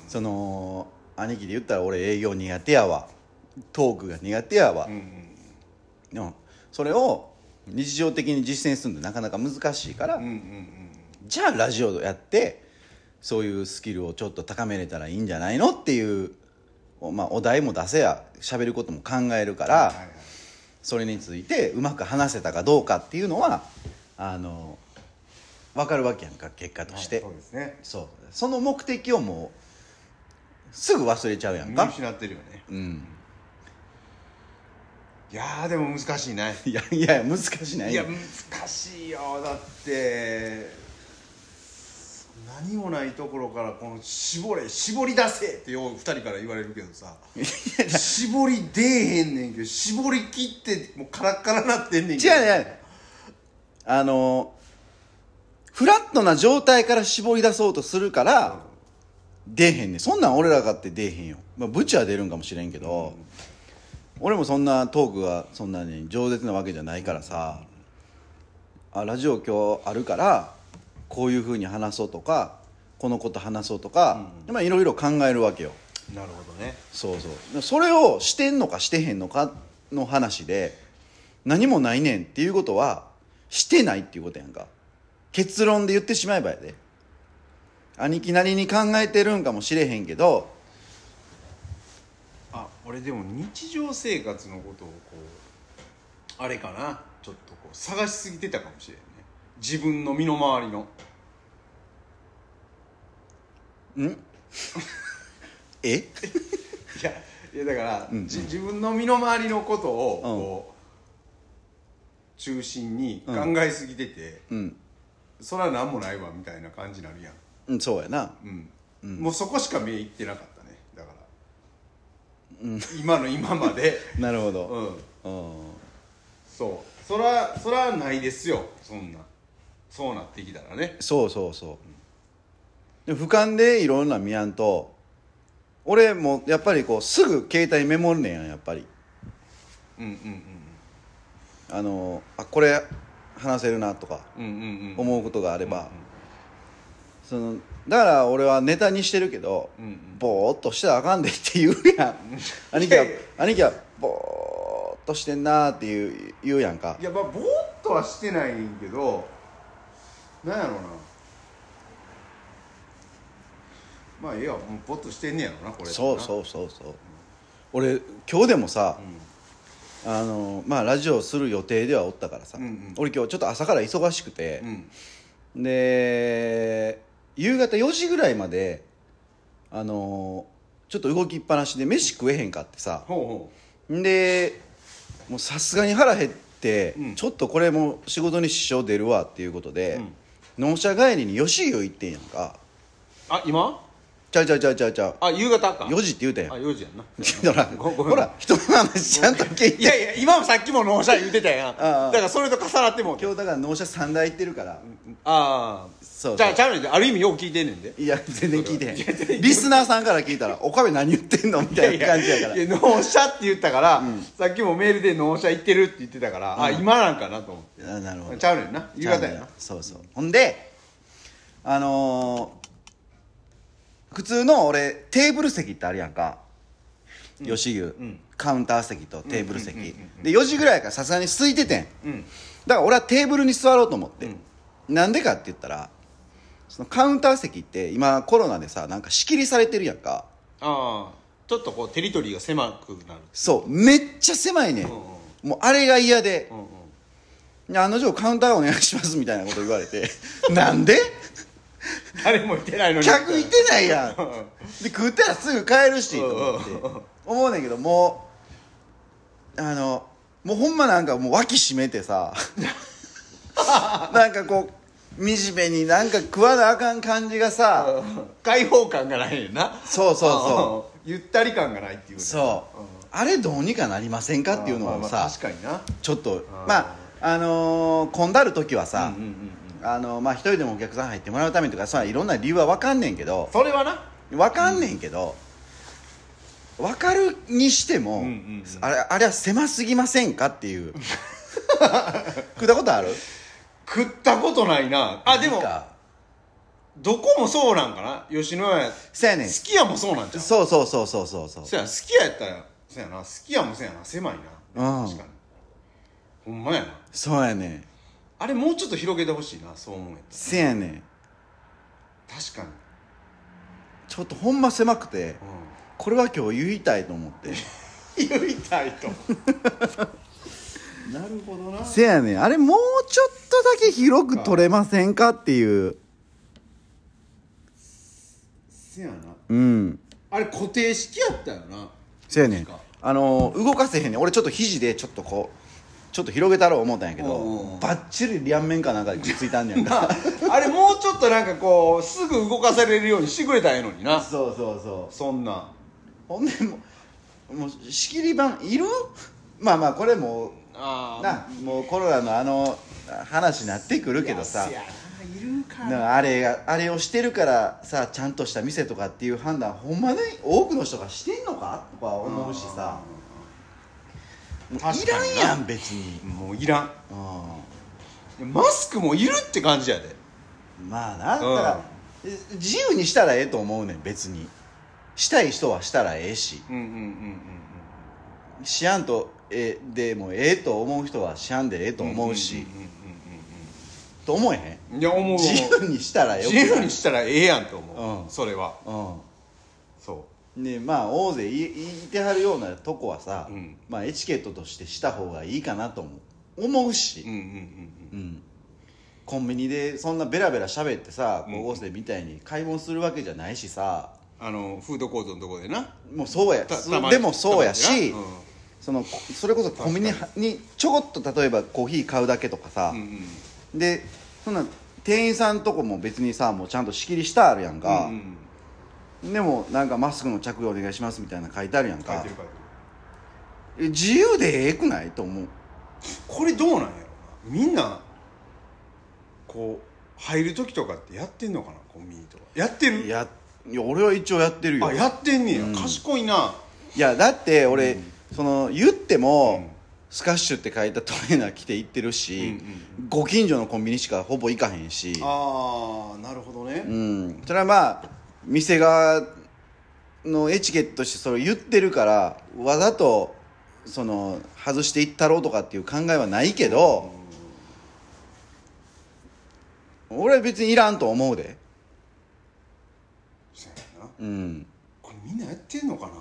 その兄貴で言ったら俺営業苦手やわ。トークが苦手やわ。でもそれを日常的に実践するのなかなか難しいから、うんうんうん。じゃあラジオやってそういうスキルをちょっと高めれたらいいんじゃないのっていう、おまあ、お題も出せや喋ることも考えるから、はいはいそれについてうまく話せたかどうかっていうのはあの分かるわけやんか結果として、はいそうですね。そう。その目的をもうすぐ忘れちゃうやん見か失ってるよね。うん。いやーでも難しいね。いやいや難しないいや難しいよ。だって何もないところからこの絞れ絞り出せってよう2人から言われるけどさ。絞り出えへんねんけど絞り切ってもうカラッカラなってんねんけど。違うねあのフラットな状態から絞り出そうとするから、出えへんねん。そんなん俺らかって出えへんよ、まあ、ブチは出るんかもしれんけど、俺もそんなトークがそんなに饒舌なわけじゃないからさ、あラジオ今日あるからこういうふうに話そうとかこのこと話そうとか、まあいろいろ考えるわけよ。なるほどね。そうそう。それをしてんのかしてへんのかの話で何もないねんっていうことはしてないっていうことやんか。結論で言ってしまえばやで。兄貴なりに考えてるんかもしれへんけどあ俺でも日常生活のことをこうあれかな。ちょっとこう探しすぎてたかもしれん。ね自分の身の回りの。ん？え？いやいやだから、じ自分の身の回りのことをこう、中心に考えすぎてて、うん、そ何もないわみたいな感じになるやん、うん、そうやな。うん。もうそこしか目いってなかったねだから、今の今まで。なるほど、うん。うん。そう。そらそらないですよそんなそうなってきたらね。そうそうそう。で俯瞰でいろんな見やんと俺もやっぱりこうすぐ携帯メモるねんやんやっぱり。うんうんあのあこれ話せるなとかうんうんうん。うん思うことがあれば、そのだから俺はネタにしてるけど、うんうん。ぼーっとしてたらあかんでって言うやん。兄貴は兄貴はぼーっとしてんなーって言う言うやんか。いやまあぼーっとはしてないんけどなんやろうな。まあええわもうぼーっとしてんねやろなこれそうそうそうそう。俺今日でもさ、あのまあラジオする予定ではおったからさ、うんうん。俺今日ちょっと朝から忙しくてう、ん。で夕方4時ぐらいまであのちょっと動きっぱなしで飯食えへんかってさほうほんでもうさすがに腹減って、うん。ちょっとこれも仕事に支障出るわっていうことで、納車帰りに吉湯行ってんやんか。あ今？ちゃうちゃうちゃうちゃうちゃう。あ夕方か。4時って言うたやん。あ4時やんな。ほらほら人の話ちゃんと聞いて。いやいや今もさっきも納車言うてたやん。だからそれと重なっても今日だから納車3台行ってるから、ああそうじゃあちゃうねんである意味よう聞いてんねんで。いや全然聞いてへん。リスナーさんから聞いたら「おかめ何言ってんの?」みたいな感じやから。いや納車って言ったから、さっきもメールで納車行ってるって言ってたから、あ今なんかなと思って。あなるほど。ちゃうねんな夕方やな。そうそう。ほんであのー普通の俺テーブル席ってあるやんか、吉湯、ん。カウンター席とテーブル席、で4時ぐらいからさすがに空いててん。うん。だから俺はテーブルに座ろうと思って、なんでかって言ったらそのカウンター席って今コロナでさなんか仕切りされてるやんか。ああちょっとこうテリトリーが狭くなる。そうめっちゃ狭いねん、もうあれが嫌で。うんうん。で案の定カウンターお願いしますみたいなこと言われて なんで？誰もいてないのに。客いてないやん。うんで食ったらすぐ帰るしと思って思うねんけどもうあのもうほんまなんかもう脇締めてさ なんかこう惨めになんか食わなあかん感じがさ開放感がないねんな。そうそうそう。ん。ゆったり感がないっていうそう。うん。あれどうにかなりませんかっていうのをさ確かにな。ちょっとん。まああのー混んだる時はさあのまあ一人でもお客さん入ってもらうためとかさいろんな理由は分かんねんけどそれはな。分かんねんけど、分かるにしても、あれあれは狭すぎませんかっていう。食ったことある？食ったことないな。あでもどこもそうなんかな？吉野家。せやねん。すき家もそうなんじゃんそうそうそうそうそうそう。そやすき家やったらそやな。すき家もそやな。狭いな。うん。確かに。ほんまやな。そうやねん。あれもうちょっと広げてほしいなそう思うんやっせやねん。確かに。ちょっとほんま狭くてこれは今日言いたいと思って。う ん言いたいと なるほどな。せやねん。あれもうちょっとだけ広く取れませんかっていう。せやな。うん。あれ固定式やったよな。せやねん。あのー動かせへんねん。俺ちょっと肘でちょっとこうちょっと広げたろう思ったんやけどうんうんうん。バッチリ両面かなんかでくっついたんやんか。あれもうちょっとなんかこうすぐ動かされるようにしてくれたらええのにな。そうそうそう。そんな。ほんでもうもう仕切り板いる？まあまあこれもうあなもうコロナのあの話になってくるけどさ。あれがあれをしてるからさちゃんとした店とかっていう判断ほんまに多くの人がしてんのか？とか思うしさ。もうい確からんやん別に。もういらん。うマスクもいるって感じやで。んまあな。だうん。から自由にしたらええと思うねん別に。したい人はしたらええし。うんうんうんうん。しやんとえでもええと思う人はしやんでええと思うし、んんんと思えへんうんうん。いや思う自由にしたらよく自由にしたらええやんと思う、うん。それは。うそんでまあ大勢いいてはるようなとこはさ、うん。まあエチケットとしてした方がいいかなと思う。思うし、ううんうんうん。コンビニでそんなベラベラ喋ってさうん高校生みたいに買い物するわけじゃないしさ。あのフードコートのとこでな。もうそうや。でもそうやし、たまにそのそれこそコンビニにちょこっと例えばコーヒー買うだけとかさ。な、うんうん。でそんな店員さんとこも別にさもうちゃんと仕切りしてあるやんか。うんう、ん。でもなんかマスクの着用お願いしますみたいな書いてあるやんか。自由でええくないと思う。これどうなんやろな。みんなこう入る時とかってやってんのかなコンビニとか。やってる？いやいや俺は一応やってるよ。あやってんねや、うん。賢いな。いやだって俺、うんその言っても、うん。スカッシュって書いたトレーナー着て行ってるし、うんご近所のコンビニしかほぼ行かへんし。ああなるほどね。うん。それはまあ店側のエチケットとしてそれを言ってるからわざとその外していったろうとかっていう考えはないけど、俺は別にいらんと思うで。うん。これみんなやってんのかな？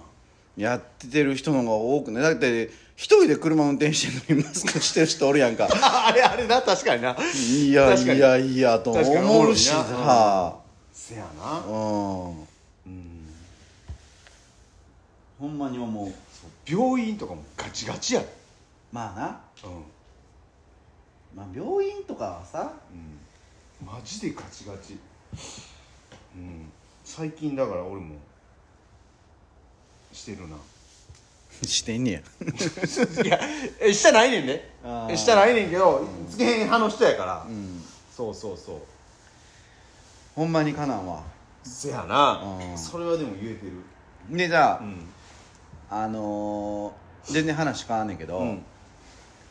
やってる人の方が多くね。だって一人で車運転してるのにマスクしてる人おるやんか。あれあれな確かにな。いやいやいやと思うしさせやな。うん。うん。ほんまに思う。病院とかもガチガチや。でまあな、うん。まあ、病院とかはさうん。マジでガチガチ。うん。最近だから俺もしてるな。してんねや。いやえ下ないねんであー。え下ないねんけどつけへん派の人やから。うん。そうそうそう。ほんまにかなんわ。せやな。うん。それはでも言えてる。でじゃあ、ん。あのー全然話変わんねんけど、うん。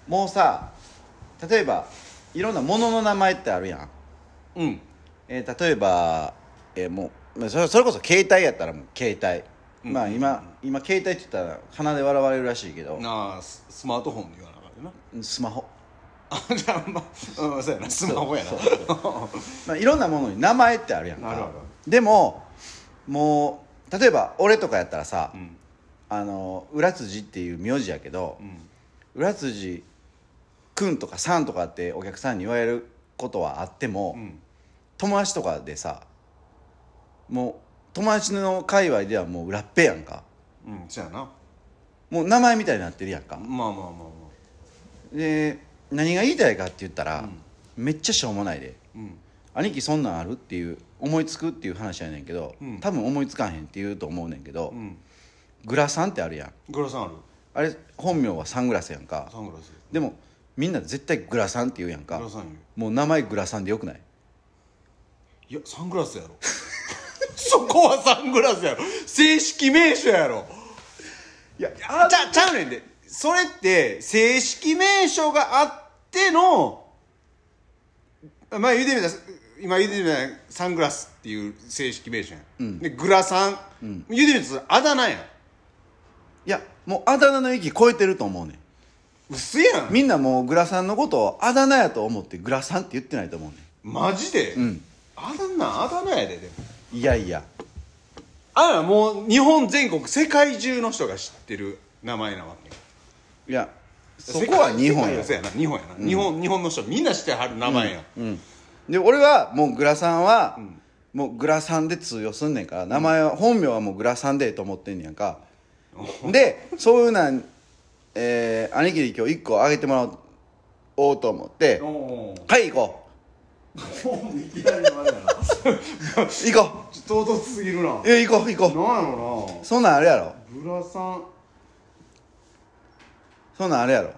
もうさ例えばいろんなものの名前ってあるやん、うん。えー例えば、えーもうまあそれそれこそ携帯やったらもう携帯、うん。まあ今今携帯って言ったら鼻で笑われるらしいけどなあススマートフォンで言わなあかんよな。スマホ、あじゃあまあうんそうやな。スマホやな。そう。まあ、いろんなものに名前ってあるやんか。あるある。でももう例えば俺とかやったらさ、うん。あの浦辻っていう名字やけど、うん。浦辻くんとかさんとかってお客さんに言われることはあっても、うん。友達とかでさもう友達の界隈ではもう裏っぺやんかうんそうやな。もう名前みたいになってるやんか。まあまあまあまで何が言いたいかって言ったら、うん。めっちゃしょうもないで。あうん。兄貴そんなんあるっていう思いつくっていう話やねんけど、うん。多分思いつかへんって言うと思うねんけど、うん。グラサンってあるやん。グラサンある。あれ本名はサングラスやんか。サングラスでもみんな絶対グラサンって言うやんか。グラサンもう名前グラサンでよくない？いやサングラスやろそこはサングラスやろ。正式名称やろ。いやあちゃちゃうねんで。それって正式名称があってのまあ言うてみたら今言うてみたらサングラスっていう正式名称やん、うん。でグラサン、言うてみたらあだ名やん。いやもうあだ名の域超えてると思うねん。うせやん。みんなもうグラサンのことをあだ名やと思ってグラサンって言ってないと思うねマジで、ん。あだ名あだ名やででも。んいやいや。あらもう日本全国世界中の人が知ってる名前なわけ。いやそこは日本や。世界そうやな日本やな、日本日本の人みんな知ってはる名前や、うん。で俺はもうグラサンは、ん。もうグラサンで通用すんねんから名前は、本名はもうグラサンでええと思ってんねやんか。でそういうなんえー、兄貴に今日1個あげてもらおうと思ってはい行こいきなりのあれやなう。行こ唐突すぎるな。ういや行こう行こなんやろうそんなんあれやろ。なブラさん。そんなんあれやろ。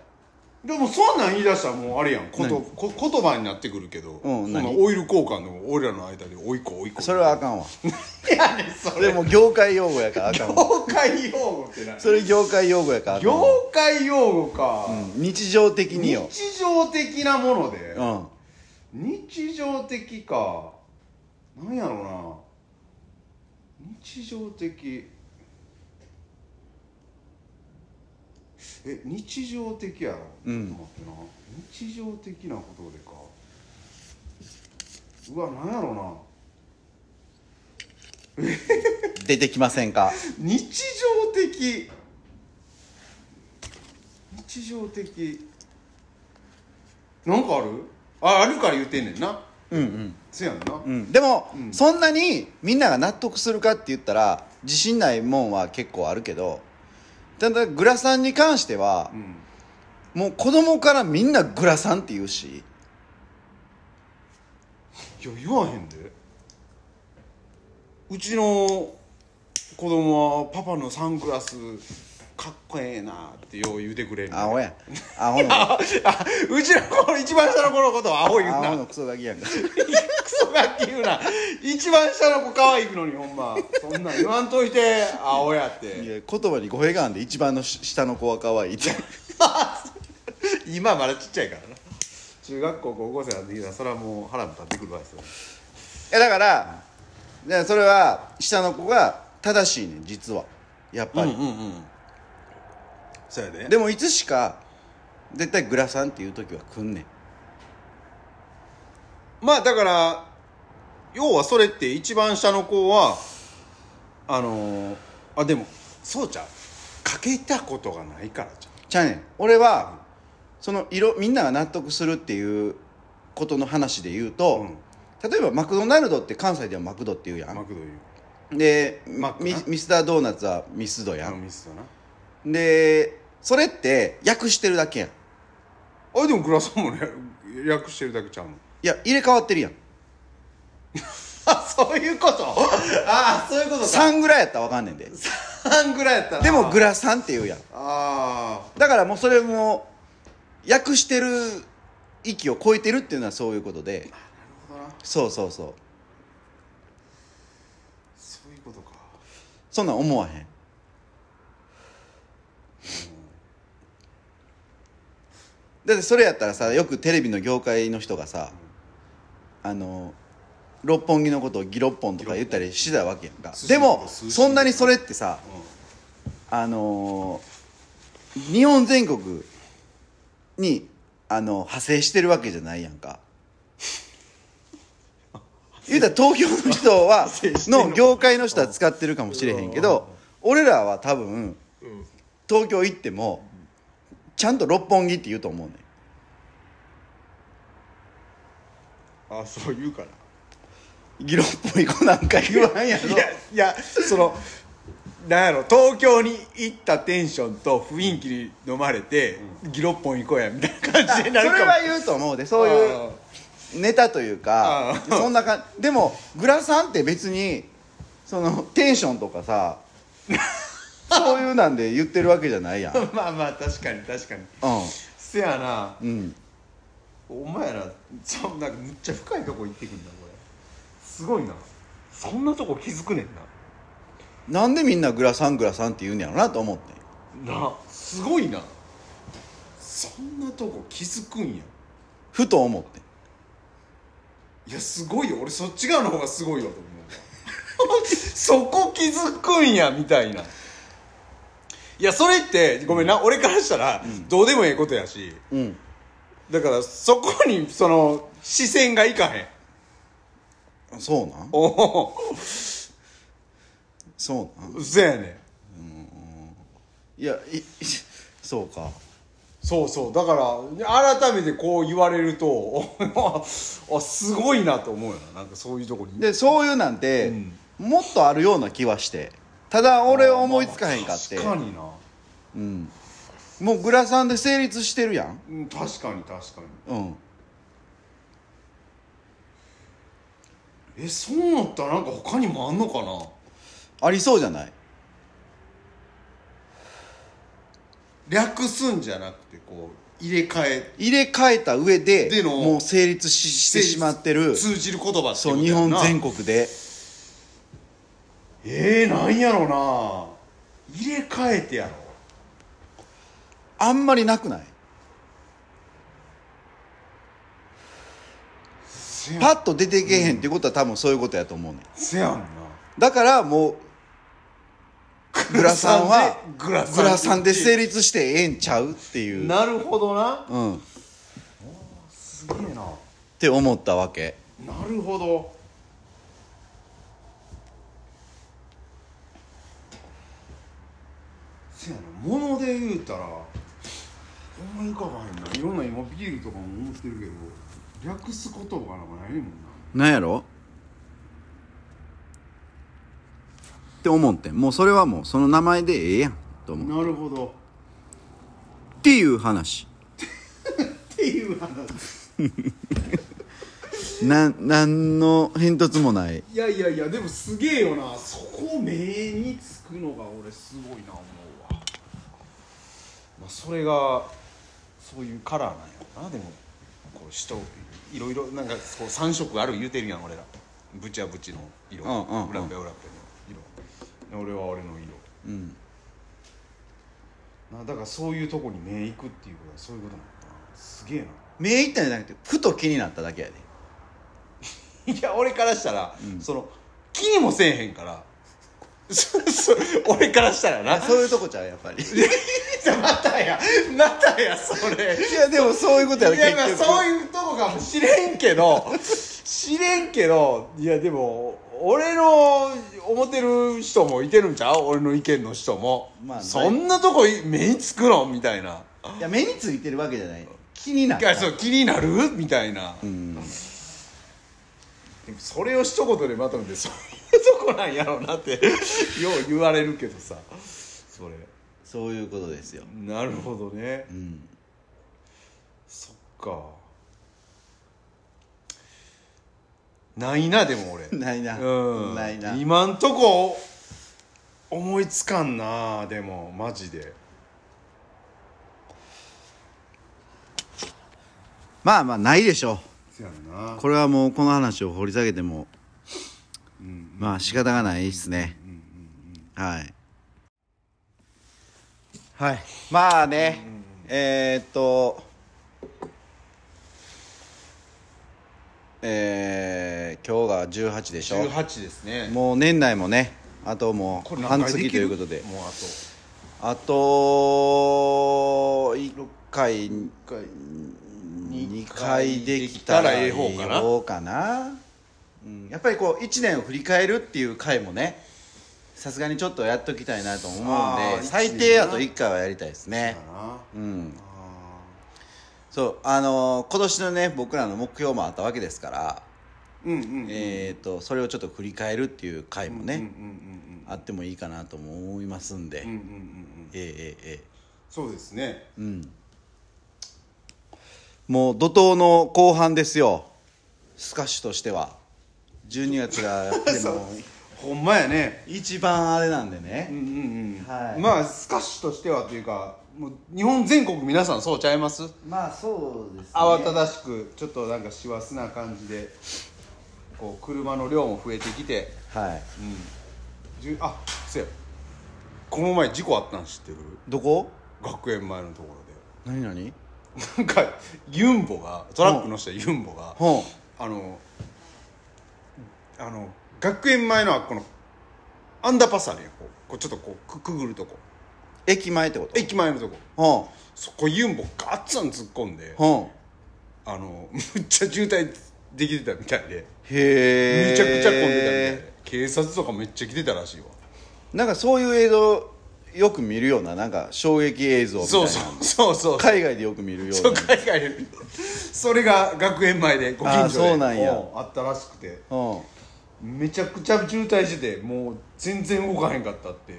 でもそんなん言い出したらもうあれやん。ことこ言葉になってくるけど、うんそんな何？オイル交換の俺らの間でおいこおいこそれはあかんわ。いやねんそそれもう業界用語やからあかんわ。業界用語ってなそれ業界用語やからあかんわ。業界用語か、うん日常的によ。日常的なもので、うん日常的か。なんやろうな。日常的。え日常的やろ、うん。ちょっと待ってな。日常的なことでか。うわなんやろうな。出てきませんか？日常的。日常的。なんかある？ああるから言ってんねんな。うんうん。せやんな、うん、でも、うん。そんなにみんなが納得するかって言ったら自信ないもんは結構あるけどただグラサンに関してはう、ん。もう子供からみんなグラサンって言うし。いや言わへんで。うちの子供はパパのサングラスかっこええなってよう言うてくれんねん。アホや。アホの。ああうちの子の一番下の子のことはアホ言うな。アホのクソガキやんか。クソガキ言うな。一番下の子可愛いのにほんま。そんなん言わんといてアホやっいてや言葉に語弊があんで一番のし下の子は可愛いって。今まだちっちゃいからな。中学校高校生なんでいいなそれはもう腹も立ってくるわですよいやだからでそれは下の子が正しいねん実は。やっぱり、うんうんそうやで。でもいつしか絶対グラサンっていう時は来んねん。まあだから要はそれって一番下の子はあのーあでもそうちゃう。かけたことがないからじちゃうねん。俺はその色みんなが納得するっていうことの話で言うと、うん。例えばマクドナルドって関西ではマクドって言うやん。ゃんマクド言でマックな。ミミスタードーナツはミスドやん。ミスだな。でそれって訳してるだけやん。あでもグラサンもね略してるだけちゃうの？いや入れ替わってるやん。あそういうこと？ああそういうことか。3ぐらいやったら分かんねんで。3ぐらいやったら。でもグララサンって言うやん。あだからもうそれも訳してる域を超えてるっていうのはそういうことで。あなるほどな。そうそうそう。そういうことか。そんなん思わへんだってそれやったらさよくテレビの業界の人がさ、あの六本木のことをギロッポンとか言ったりしてたわけやんか。でもそんなにそれってさあのー日本全国にあの派生してるわけじゃないやんか。言うたら東京の人はのの業界の人は使ってるかもしれへんけど俺らは多分うん。東京行ってもちゃんと六本木って言うと思うねん。あそう言うかなギロッポン行こうなんか言わんやろ。いやいやそのなんやろ東京に行ったテンションと雰囲気に飲まれて、ギロッポン行こうやみたいな感じになるかも。それは言うと思うでそういうネタというかそんなかでもグラサンって別にそのテンションとかさ そういうなんで言ってるわけじゃないやん。まあまあ確かに確かに。うせやな。んうん。お前らそんなんかむっちゃ深いとこ行ってくんだこれ。すごいな。そんなとこ気づくねんな。んでみんなグラサングラサンって言うんやろなと思ってななすごいな。そんなとこ気づくんや。ふと思っていやすごいよ。俺そっち側の方がすごいわと思う。そこ気づくんやみたいないやそれってごめんな、俺からしたらどうでもええことやしうん。だからそこにその視線がいかへん。そうなん？おお。そうなん？そやねん。いやい そうか。そうそう。だから改めてこう言われると あすごいなと思うよな。なんかそういうとこに。でそういうなんて、もっとあるような気はしてただ俺は思いつかへんかって、確かにな。うん、もうグラサンで成立してるやん。うん確かに確かに。うん。えそうなったらなんか他にもあんのかな？ありそうじゃない？略すんじゃなくてこう入れ替え。入れ替えた上ででのもう成立ししてしまってる。通じる言葉ってそうことやな。日本全国でえー、なんやろな。入れ替えてやろあんまりなくない？せパッと出てけへんっていうことは多分そういうことやと思うねん。せやんな。だからもうグラさんはグラさんで成立してええんちゃうっていう、うん、っなるほどな。すげえな。て思ったわけ。なるほどせやな。物で言うたら思い浮かばへんな。いろんな今ビールとかも思ってるけど略す言葉がなんかないもんな。なんやろ？って思ってん。もうそれはもうその名前でええやん。と思うなるほど。っていう話。っていう話。ななんの変哲もない。いやいやいやでもすげえよな。そこ目につくのが俺すごいな思う。わまあそれがそういうカラーなんやろな。でもこう人いろいろなんかこう3色ある言うてるやん俺ら。ブチはブチの色。うんうんうん。裏ペは裏ペの色。俺は俺の色。うん。なだからそういうとこに目いくっていうことはそういうことなのかな。すげえな。目いったんじゃなくてふと気になっただけやで。いや俺からしたら、その気にもせえへんから。俺からしたらな。そういうとこちゃうやっぱり。い またやまたやそれ。やでもそういうことやろいやまあ結局。そういうとこかもしれんけど知れんけどいやでも俺の思ってる人もいてるんちゃう？俺の意見の人も、まあそんなとこ目につくの？みたいな。いや目についてるわけじゃない。気になったいやそう気になる？みたいな、うん。でもそれを一言でまとめてそういうとこなんやろうなってよう言われるけどさそういうことですよ。なるほどね。うん。そっか。ないなでも俺。ないな、うん。ないな。今んとこ思いつかんなでもマジで。まあまあないでしょ。うこれはもうこの話を掘り下げても、まあ仕方がないですね、はいはい。まあね、えー、っとえー、今日が18でしょ。18ですね。もう年内もねあともう半月ということで。もうあと。あと1回1回。2回できたらええ方かな、うん、やっぱりこう1年を振り返るっていう回もねさすがにちょっとやっときたいなと思うんで最低あと1回はやりたいですね。そうん。あそうあのー今年のね僕らの目標もあったわけですから、ーうんうんうん。えっ、とそれをちょっと振り返るっていう回もね、うんうんうんあってもいいかなとも思いますんで、うんうんうんうん。うんえええええ。そうですね。えうん。もう怒涛の後半ですよ。スカッシュとしては。12月がやっぱりも うほんまやね。一番あれなんでうんね、うんうん。はい。まあスカッシュとしてはというかもう日本全国皆さんそうちゃいます？まあそうですね。慌ただしくちょっとなんか師走な感じでこう車の量も増えてきて。はい。うん。じゅあそうや。この前事故あったん知ってる？どこ？学園前のところ何何？でなんかユンボがトラックの下ユンボがほあのあの学園前のあこのアンダーパスあるやんこう。こうちょっとこうくくぐるとこ。う駅前ってこと？駅前のとこ。ほそこユンボガッツン突っ込んでうほあの むっちゃ渋滞できてたみたいで。うへえめちゃくちゃ混んでたみたいで。警察とかめっちゃ来てたらしいわ。なんかそういう映像よく見るようななんか衝撃映像みたいな。そうそうそうそう。海外でよく見るよそううな海外で。それが学園前でご近所であったらしくて。うんめちゃくちゃ渋滞しててもう全然動かへんかったって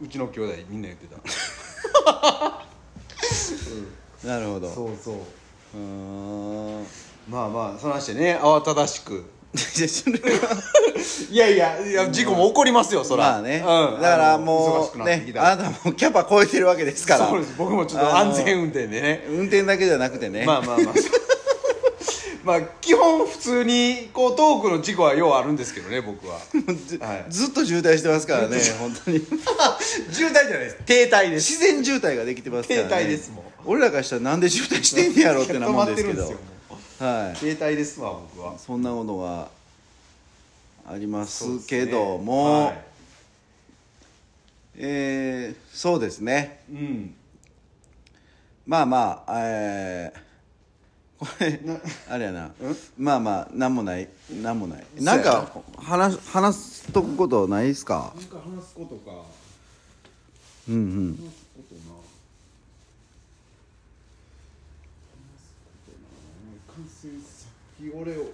うちの兄弟みんな言ってた。なるほど。うそうそう。ーん。まあまあその話でね慌ただしく。いやそれはいやいやいや事故も起こりますよそら。まあね、うん、だからあの忙もしくうねなってきたら。あなたもキャパ超えてるわけですから。そうです。僕もちょっと安全運転でね。運転だけじゃなくてね。まあまあまあまあ基本普通にこうトークの事故はようあるんですけどね僕は。ずはい。ずっと渋滞してますからね本当に。渋滞じゃないです。停滞です。自然渋滞ができてますからね。停滞ですもん俺らからしたらなんで渋滞してんねやろってなもんですけど。止まってるんですよもはい。携帯ですわ僕は。そんなことがありまそうですけども、はい。えーそうですね。うん。まあまあえーこれ あれやな。まあまあなんもない。なんもない。な。んなか話話すとくことないですか？なんか話すことか。うんうん。話すことな。話すことな。完全にさっき俺をあ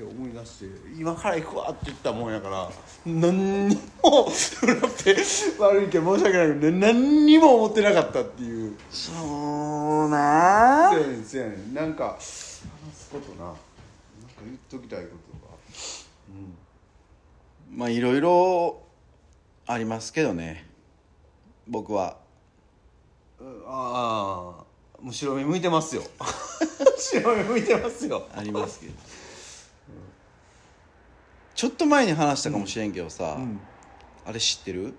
って思い出して今から行くわって言ったもんやから何にもだって悪いけど申し訳ないけど何にも思ってなかったっていう。そうな。せやねんせやねん。なんか話すことな。なんか言っときたいことが。まあいろいろありますけどね。僕は。うんああもう白目向いてますよ。白目向いてますよ。ありますけどちょっと前に話したかもしれんけどさ、うん。あれ知ってる？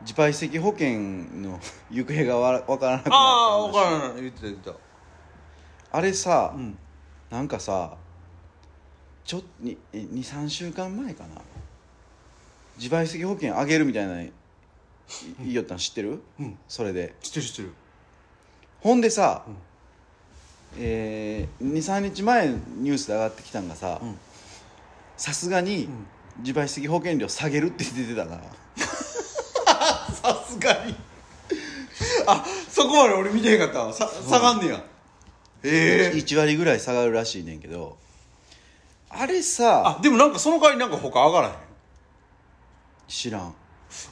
自賠責保険の 行方がわ分からなくなったああ分話からない。言ってた言ってた。あれさ、うん。なんかさちょ23週間前かな？自賠責保険あげるみたいな言いよったん知ってる、うん。それで。知ってる知ってる。ほんでさ、ん。えー、23日前ニュースで上がってきたんがさんさすがにん。自賠責保険料下げるって出てたな さすがに。あそこまで俺見てへんかったわ。さ下がんねや。ええ。1割ぐらい下がるらしいねんけど。あれさあでもなんかその代わりなんか他上がらへん？知らん。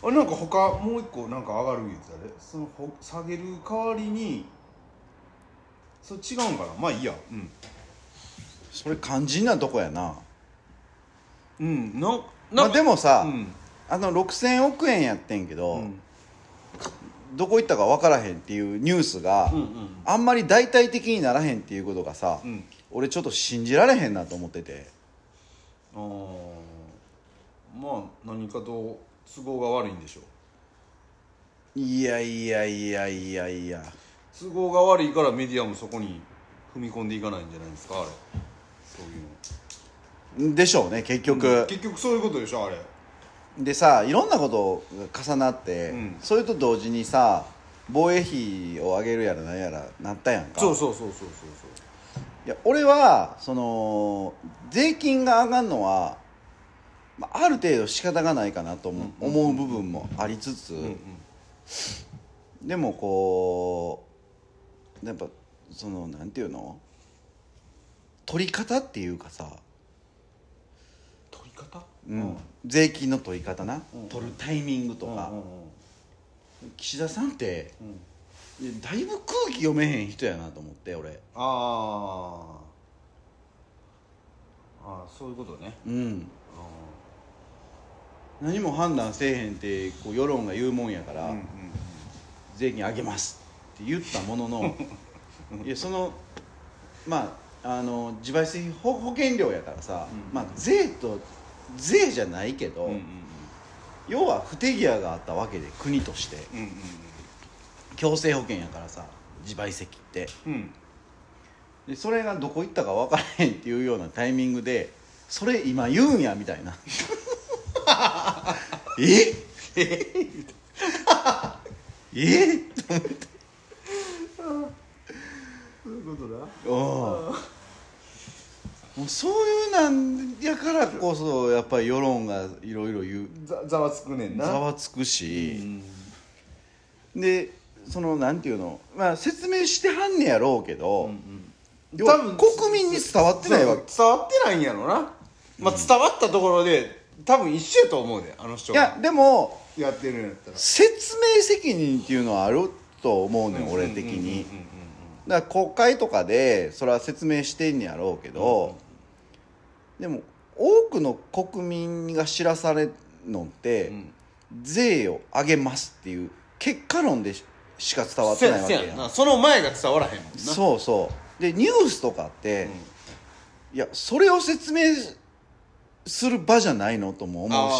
あなんか他もう一個なんか上がる言ってたでそのほ下げる代わりにそれ違うんかな？まあいいや。うん。それ肝心なとこやなうん。なんまあでもさ、うん。あの6000億円やってんけど、うん。どこ行ったか分からへんっていうニュースが、うんうん。あんまり大々的にならへんっていうことがさ、うん。俺ちょっと信じられへんなと思ってて。あー。まあ何かと都合が悪いんでしょう。いやいやいやいやいや。都合が悪いからメディアもそこに踏み込んでいかないんじゃないですかあれ。そういうのでしょうね結局、うん結局そういうことでしょあれ。でさいろんなことが重なって、うん。それと同時にさ防衛費を上げるやらなんやらなったやんか。そうそうそうそうそういや俺はその税金が上がるのは、まあ、ある程度仕方がないかなと思う,、思う部分もありつつ、そううんうん。でもこうやっぱそのなんていうの？取り方っていうかさ、方？うん。税金の取り方な、うん。取るタイミングとか、岸田さんってだいぶ空気読めへん人やなと思って俺。あー。あーそういうことね。うん。あ何も判断せえへんってこう世論が言うもんやから、ーうんうん。税金上げますって言ったものの いやそのまああの自賠責保保険料やからさ、うん。まあ税と税じゃないけど、うんうん要は不手際があったわけで国として。うんうん強制保険やからさ自賠責って。うん。うんでそれがどこ行ったか分からへんっていうようなタイミングでそれ今言うんやみたいな。え？え？と思って。そういうことだ。うんもうそういうなんやからこそやっぱり世論がいろいろ言う。ざざわつくねんな。ざわつくうし、ん。でそのなんていうの？まあ説明してはんねやろうけど、うん要は国民に伝わってないわ伝わってないんやろな、まあ、伝わったところで多分一緒やと思うであの人が。いやでもやってるんやったら。説明責任っていうのはあると思うねん。俺的にだから国会とかでそれは説明してんねやろうけど、でも多くの国民が知らされるのって、うん。うん税を上げますっていう結果論でししか伝わってないわけやな。んその前が伝わらへんもんな。そうそう。でニュースとかって、いやそれを説明する場じゃないのとも思う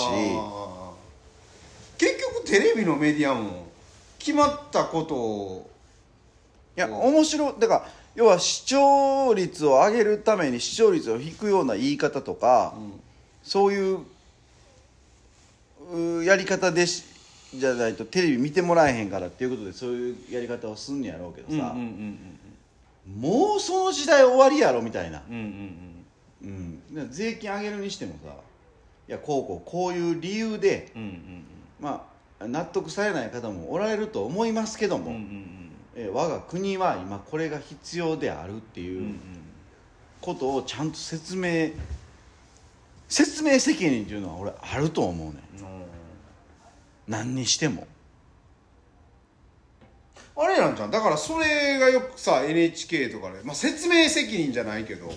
し結局テレビのメディアも決まったことをいやうん。面白い。だから要は視聴率を上げるために視聴率を引くような言い方とか、そういううやり方でしじゃないとテレビ見てもらえへんからっていうことでそういうやり方をすんねやろうけどさ、うんうんもうその時代終わりやろみたいな、うんうんうん。うん、税金上げるにしてもさいやこうこうこういう理由で、うんうん。まあ、納得されない方もおられると思いますけども、うんうんうんえ我が国は今これが必要であるっていううんことをちゃんと説明説明責任っていうのは俺あると思うねん。何にしても。あれなんじゃんだからそれがよくさ NHK とかで、まあ、説明責任じゃないけど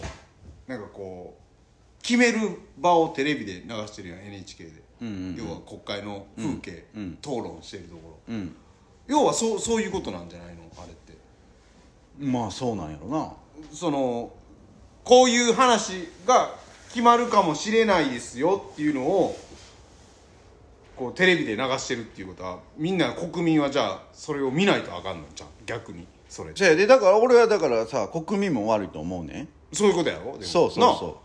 なんかこう決める場をテレビで流してるやん NHK で、うんうんうん。要は国会の風景、うんうん。討論してるところ。うん。要はそうそういうことなんじゃないの？あれって。まあそうなんやろな。そのこういう話が決まるかもしれないですよっていうのをこうテレビで流してるっていうことはみんな国民はじゃあそれを見ないとあかんの？じゃん逆に。それ。じゃあでだから俺はだからさ国民も悪いと思うね。そういうことやろ？でも。そうそうなそ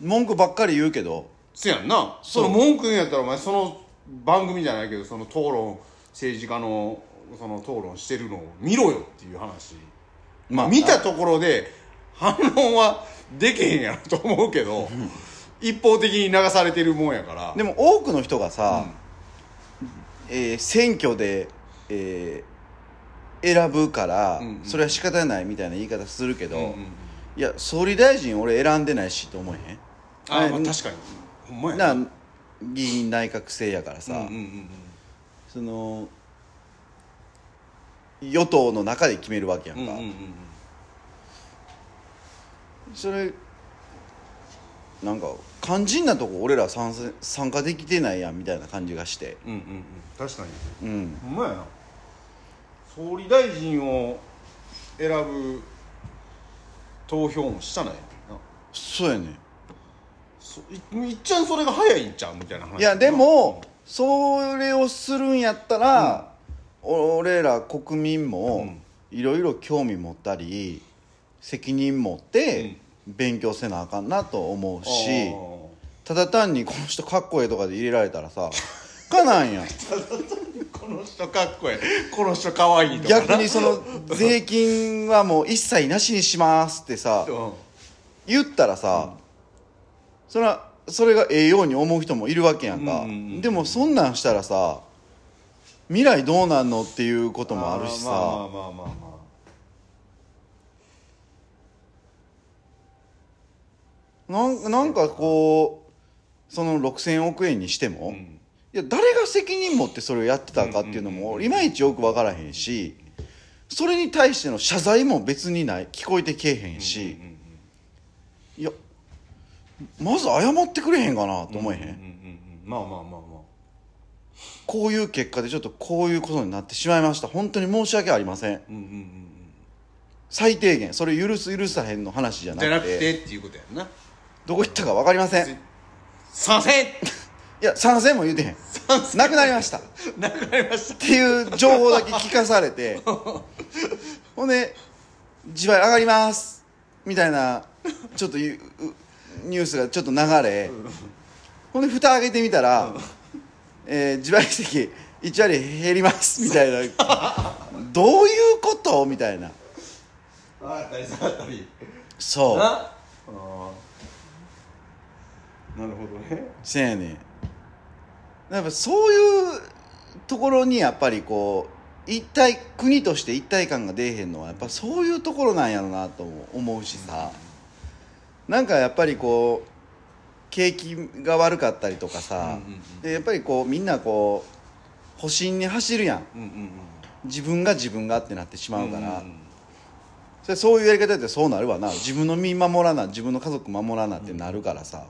う。文句ばっかり言うけど。せやんな。その文句言うんやったらお前その番組じゃないけどその討論政治家のその討論してるのを見ろよっていう話。まあ見たところで反論はできへんやろと思うけど一方的に流されてるもんやから。でも多くの人がさ、えー選挙で、えー選ぶから、うんうん。それは仕方ないみたいな言い方するけど、うんうんうん。いや総理大臣俺選んでないしと思えへん？あ、あまあ、確かに。ほんまやな。議員内閣制やからさ、うんうんうん。その与党の中で決めるわけやんか、うんうんうんうん。それなんか肝心なとこ俺ら参戦参加できてないやんみたいな感じがして。うんうんうん。確かに。うん。ほんまやな。総理大臣を選ぶ投票もしたないな。そうやねん。そいいっちゃんそれが早いんちゃうみたいな話いやでもそれをするんやったら、俺ら国民もいろいろ興味持ったり責任持って勉強せなあかんなと思うし、ただ単にこの人かっこええとかで入れられたらさかなんや この人かっこええ。この人かわいいとかな。逆にその税金はもう一切なしにしますってさうん。言ったらさ、それはそれがええように思う人もいるわけやんか、でもそんなんしたらさ未来どうなんのっていうこともあるしさ、まあまあまあまあまあなんなんかこうその6,000億円にしても、ん。いや誰が責任持ってそれをやってたかっていうのもいまいちよく分からへんしそれに対しての謝罪も別にない。聞こえてけえへんし、いやまず謝ってくれへんかなと思えへん、まあまあまあまこういう結果でちょっとこういうことになってしまいました。本当に申し訳ありません。あうんうんうん。最低限。それ許す許さへんの話じゃうんじゃなくなくててっていうことやんな。どこ行ったか分かりません。い賛成。や賛成も言うてへん。なくなりました。っなくなりました。ていう情報だけ聞かされて。ほんで自腹上がります。みたいなちょっとゆうニュースがちょっと流れ。ほんで蓋開けてみたら、えー自賠責1割減りますみたいな。どういうこと？みたいな。あったり下がったり。そう。な？なるほどね。せやねん。やっぱそういうところにやっぱりこう一体国として一体感が出えへんのはやっぱそういうところなんやろなと思うしさ。なんかやっぱりこう景気が悪かったりとかさ、うんうんうん。でやっぱりこうみんなこう保身に走るやん。うんうんうん。自分が自分がってなってしまうから、んんそれそういうやり方やってそうなるわな。自分の身守らな自分の家族守らなってなるからさ、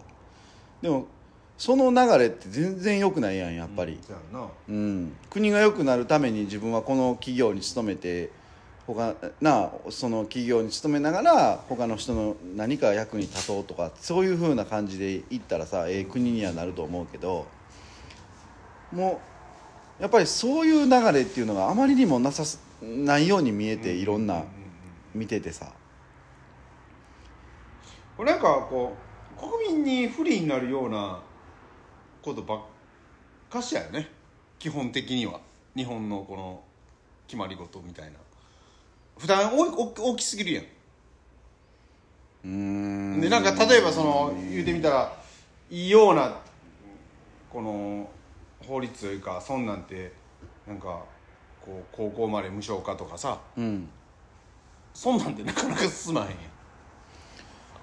でもその流れって全然良くないやんやっぱり、そうやな。うん。国が良くなるために自分はこの企業に勤めて他なその企業に勤めながら他の人の何か役に立とうとかそういう風な感じでいったらさええ国にはなると思うけどもうやっぱりそういう流れっていうのがあまりにもなさすないように見えていろんな見ててさ。これなんかこう国民に不利になるようなことばっかしやよね。基本的には。日本のこの決まり事みたいな負担大きすぎるやん。うーんでなんか例えばその言うてみたらいいようなこの法律というかそんなんてなんかこう高校まで無償化とかさうん。そんなんてなかなか進まへんやん。い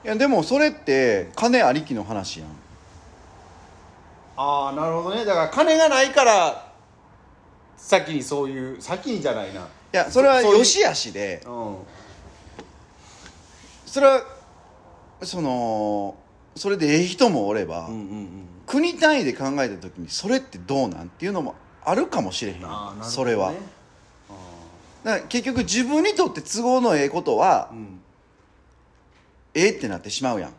やでもそれって金ありきの話やん。ああなるほどね。だから金がないから先にそういう先にじゃないないやそれはそういう良し悪しで。うん。それはそのそれでええ人もおれば、うんうん国単位で考えた時にそれってどうなんっていうのもあるかもしれへん。ね、それは。あだから結局自分にとって都合のええことはーうん。ええってなってしまうやん。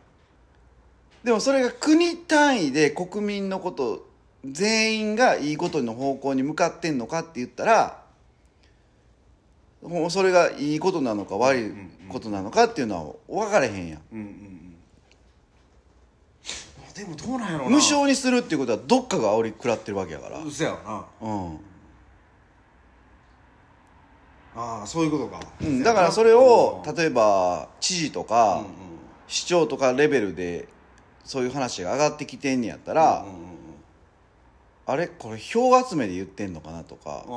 でもそれが国単位で国民のこと全員がいいことの方向に向かってんのかって言ったらそれがいいことなのか悪いことなのかっていうのは分からへんやん。うんうんうん。でもどうなんやろうな。無償にするっていうことはどっかが煽り食らってるわけやから。うそやろな。うん。ああそういうことか、うん、だからそれをうん。例えば知事とうんか市長とかレベルでそういう話が上がってきてんねやったら、うんうんうん。あれ？これ票集めで言ってんのかなとか、あ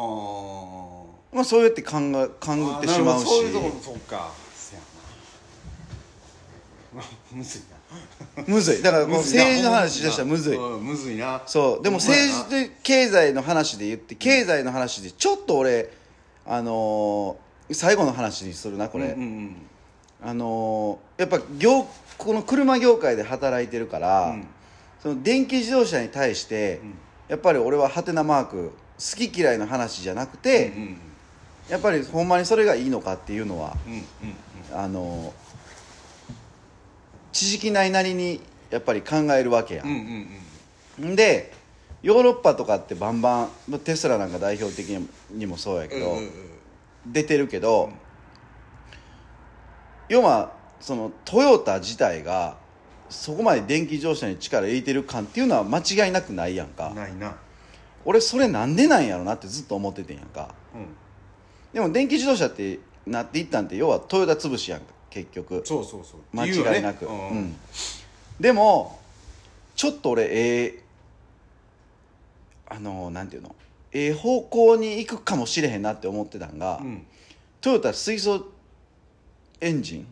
まあ、そうやって勘が勘ぐあってしまうし。そういうとこそうか。そやな。むずいな。むずい。だからこの政治の話しだしたらむずい。うんむずいな。そう。でも政治で経済の話で言って経済の話でちょっと俺あのー最後の話にするなこれ、うんうんあのーやっぱ業この車業界で働いてるから、うん。その電気自動車に対して、ん。やっぱり俺はハテナマーク好き嫌いの話じゃなくうんて、うんやっぱりほんまにそれがいいのかっていうのはうんうんあの知識ないなりにやっぱり考えるわけやうん。うんうんん、ん、でヨーロッパとかってバンバンまあテスラなんか代表的にもそうやけど、うんうん出てるけど、要はそのトヨタ自体がそこまで電気自動車に力入れてる感っていうのは間違いなくないやんか。ないな。俺それなんでなんやろなってずっと思っててんやんか。うんでも電気自動車ってなっていったんって要はトヨタ潰しやんか結局。そうそうそう。間違いなく、うん。うん。でもちょっと俺ええあのなんていうの？ええ方向に行くかもしれへんなって思ってたんが、うん。トヨタ水素エンジン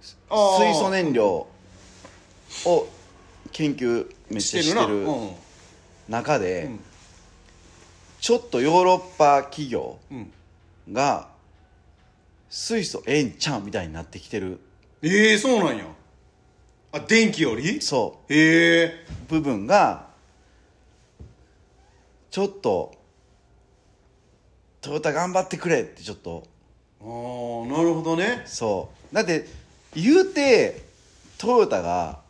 水素燃料を研究めっちゃしてなるうん。中で、うん。ちょっとヨーロッパ企業うんが水素ええんちゃんみたいになってきてる。ええそうなんや。あ電気より？そへえう部分がちょっとトヨタ頑張ってくれってちょっと。ああなるほどね。そう。だって言うてトヨタが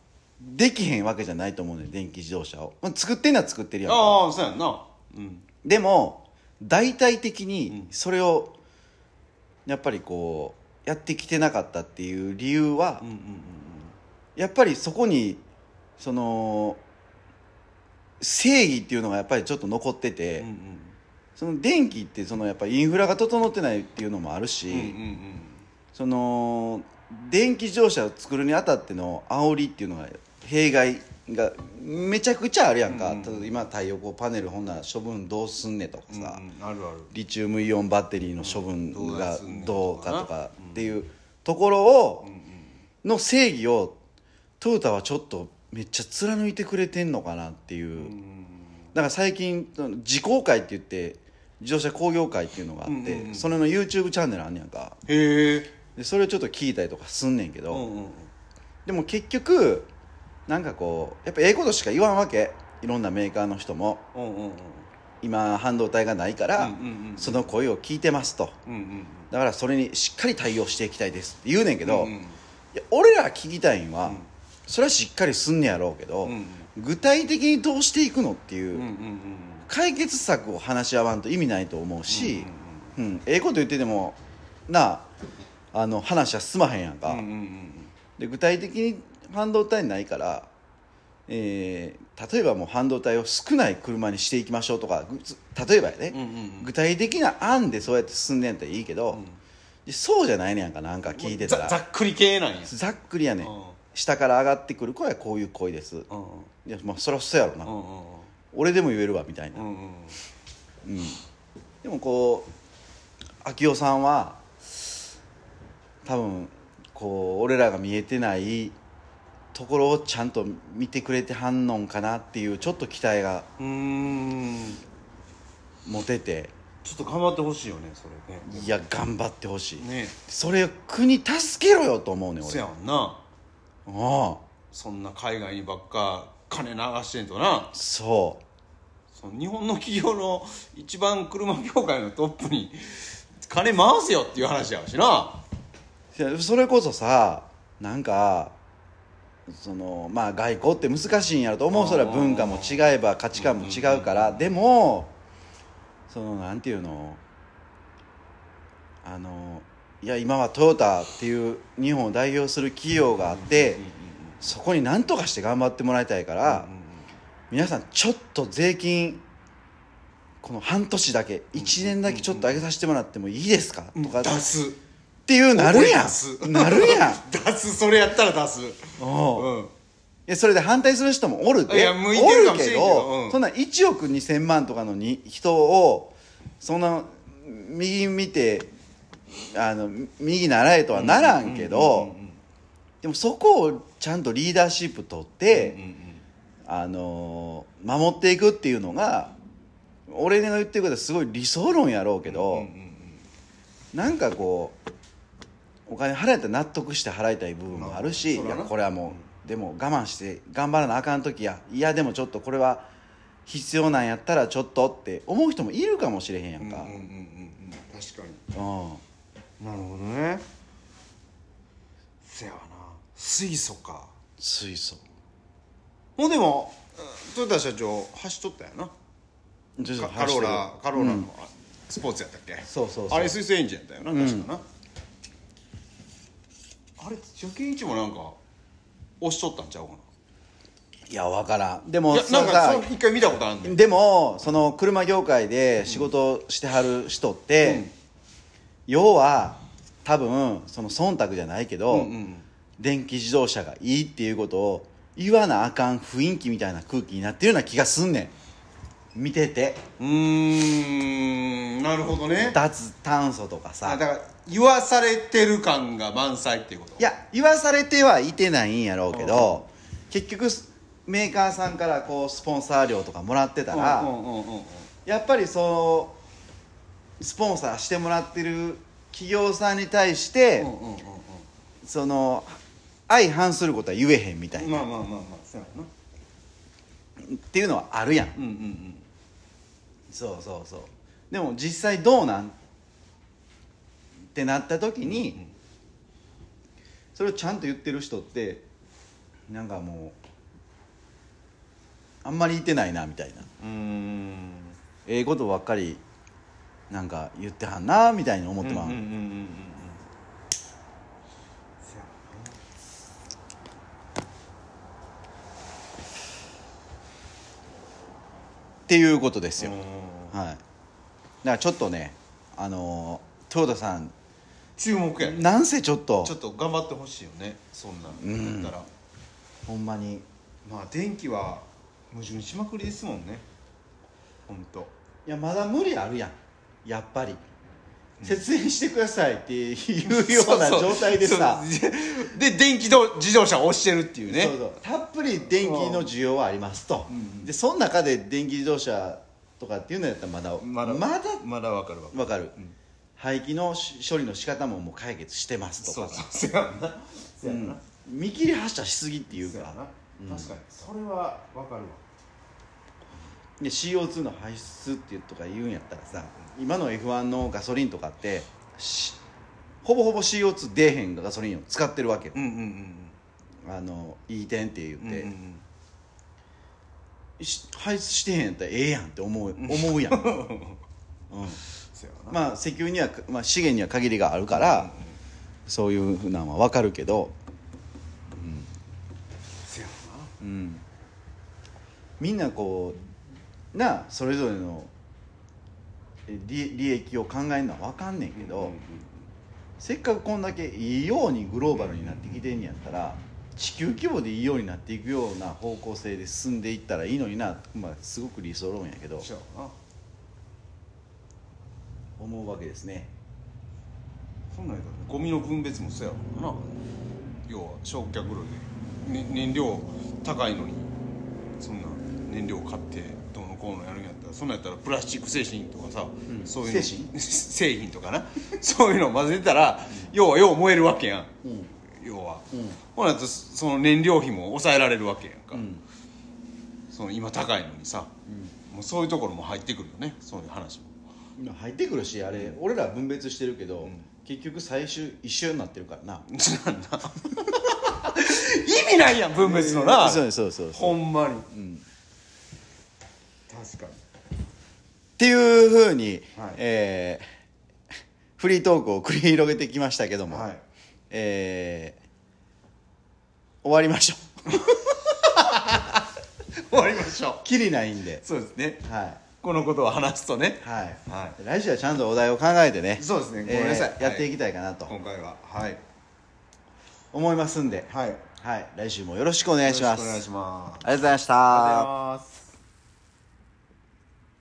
できへんわけじゃないと思うねん電気自動車を、まあ、作ってんのは作ってるやんか。ああそうやんな。うん。でも大体的にうん。それをやっぱりこうやってきてなかったっていう理由は、うんうん。やっぱりそこにその正義っていうのがやっぱりちょっと残ってて、うんうん。その電気ってそのやっぱインフラが整ってないっていうのもあるし、うんうんうん。その電気自動車を作るにあたっての煽りっていうのが弊害がめちゃくちゃあるやんか、うん。うん今太陽光パネルほんなら処分どうすんねとかうんさ、うん。あるある。リチウムイオンバッテリーの処分うんがどうかととかっていうところをの正義をトヨタはちょっとめっちゃ貫いてくれてんのかなっていう。うん。だから最近自公会って言って自動車工業会っていうのがあって、うんうんうん。それの YouTube チャンネルあんねやんか。へえでそれをちょっと聞いたりとかすんねんけど、うんうん。でも結局なんかこうやっぱええことしか言わんわけ。いろんなメーカーの人も。うんうんうん。今半導体がないから、うんうんうんその声を聞いてますと。うんうんだからそれにしっかり対応していきたいですって言うねんけど、うんうんいや俺ら聞きたいんは、うん。それはしっかりすんねやろうけど、うんうん具体的にどうしていくのっていう、うんうんうん解決策を話し合わんと意味ないと思うし、うんうんええこと言っててもなああの話は進まへんやんか、うんうんうん。で具体的に半導体ないから、えー例えばもう半導体を少ない車にしていきましょうとか例えばやね、うんうんうん。具体的な案でそうやって進んでんやったらいいけど、でそうじゃないねやんかなんか聞いてたら。ざざっくり系なんや。ざっくりやねん、うん。下から上がってくる声はこういう声です、うんうん。いやまあそりゃそうやろな、うんうん俺でも言えるわみたいな、うんうんうん。でもこう秋代さんは多分こう俺らが見えてないところをちゃんと見てくれてはんのんかなっていうちょっと期待がうーん持てて。ちょっと頑張ってほしいよねそれね。いや頑張ってほしい、ね。それを国助けろよと思うねんそ俺やんな。ああ。そんな海外にばっか金流してんとな。そその日本の企業の一番車業界のトップに金回せよっていう話やしな。それこそさなんかそのまあ外交って難しいんやろと思う。それは文化も違えば価値観も違うから。でもそのなんていうの？あのいや今はトヨタっていう日本を代表する企業があってそこに何とかして頑張ってもらいたいから皆さんちょっと税金この半年だけ1年だけちょっと上げさせてもらってもいいですか？とか。っ出すていうなるやん。なるやん。出す。それやったら出す。おう。うん。いやそれで反対する人もおるいでや向いてるかもしれんけど。おるうん。そんな1億2000万とかのに人をそんな右見てあの右習えとはならんけどでもそこをちゃんとリーダーシップ取って、あのー守っていくっていうのが俺が言ってることはすごい理想論やろうけど、なんかこうお金払えたら納得して払いたい部分もあるし、いやこれはもう、でも我慢して頑張らなあかん時やいやでもちょっとこれは必要なんやったらちょっとって思う人もいるかもしれへんやんか、うんうんうんうん確かに。うん。なるほどね。せやわな。水素か。水素。もうでもうん豊田社長走っとったよな。カカローラカローラのうん。スポーツやったっけ、そうそうそう。あれ水素エンジンやったよな確かな、あれ助健一もなんか押しとったんちゃうかいや分からん。でないやもそのなんか一回見たことあるんで。でもその車業界で仕事してはる人って、うん。要は多分その忖度じゃないけど、うんうん。電気自動車がいいっていうことを言わなあかん雰囲気みたいな空気になってるような気がすんねん見てて。うーん。なるほどね。脱炭素とかあさだから言わされてる感が満載っていうこと？いや言わされてはいてないんやろうけど結局メーカーさんからこうスポンサー料とかもらってたら、うんうんうんうんやっぱりそうスポンサーしてもらってる企業さんに対して、うんうんうんその相反することは言えへんみたいな、うんまあまあまあまあそうやな。っていうのはあるやん。うんうんうんそうそうそう。でも実際どうなん？ってなった時に、それをちゃんと言ってる人ってなんかもうあんまり言ってないなみたいな。ええことばっかりなんか言ってはんなみたいに思ってまう、うんうんうんうんうんせやっていうことですよ、なはい。だからちょっとねあのー豊田さん注目やね。なんせちょっと。ちょっと頑張ってほしいよねそんなんだったら、ほんまに。まあ電気は矛盾しまくりですもんね。本当。いやまだ無理あるやん。やっぱり節電してくださいっていうような状態でさ。そうそう。で電気ど自動車を押してるっていうね。そうそう。たっぷり電気の需要はありますと、でその中で電気自動車とかっていうのやったらまだまだまだまだわかるわ。わかる、排気のし処理の仕方ももう解決してますとそうかそうせやん。なせやんな、見切り発車しすぎっていうか。確かに。それはわかるわで CO2 の排出っていうとか言うんやったらさ今の F1 のガソリンとかってしほぼほぼ CO2 出えへんガソリンを使ってるわけよ、うんうんあの E10 って言っうんうんて、うん。うんし排出してへんやったらええやんって思う思うやん、うん、まあ石油には、まあ、資源には限りがあるから、そういうふうなんは分かるけど。うん。みんなこうなあそれぞれのえ利利益を考えるのは分かんねんけど、うんうんせっかくこんだけいいようにグローバルになってきてんやったら地球規模でいいようになっていくような方向性で進んでいったらいいのにな、まあ、すごく理想論やけど思うわけですね。そんなんゴミの分別もそうやろな。要は焼却炉で、ね、燃料高いのにそんな燃料買ってこうのやるんやったらそんなんやったらプラスチック製品とかさ、ん。そういうの。製品？製品とかな。そういうの混ぜたら、要はよう燃えるわけやん。うん。要は、うん。ほなやったらその燃料費も抑えられるわけやんか、うん。その今高いのにさ、もうそういうところも入ってくるよね。そういう話も。今入ってくるしあれ、俺ら分別してるけど、結局最終一緒になってるからな。なんだ。意味ないやん分別のな、そうそうそうそう。ほんまに。うん確かに。っていうふうに、はい。えー フリートークを繰り広げてきましたけども、はい。えー終わりましょう。終わりましょう。きりないんで。そうですね。はい。このことを話すとね。はい、は来週はちゃんとお題を考えてね。そうですね。ごめんなさい。えーやっていきたいかなと。今回は。はい。思いますんで、はい。はい、来週もよろしくお願いします。よろしくお願いします。ありがとうございました。ありがとうございます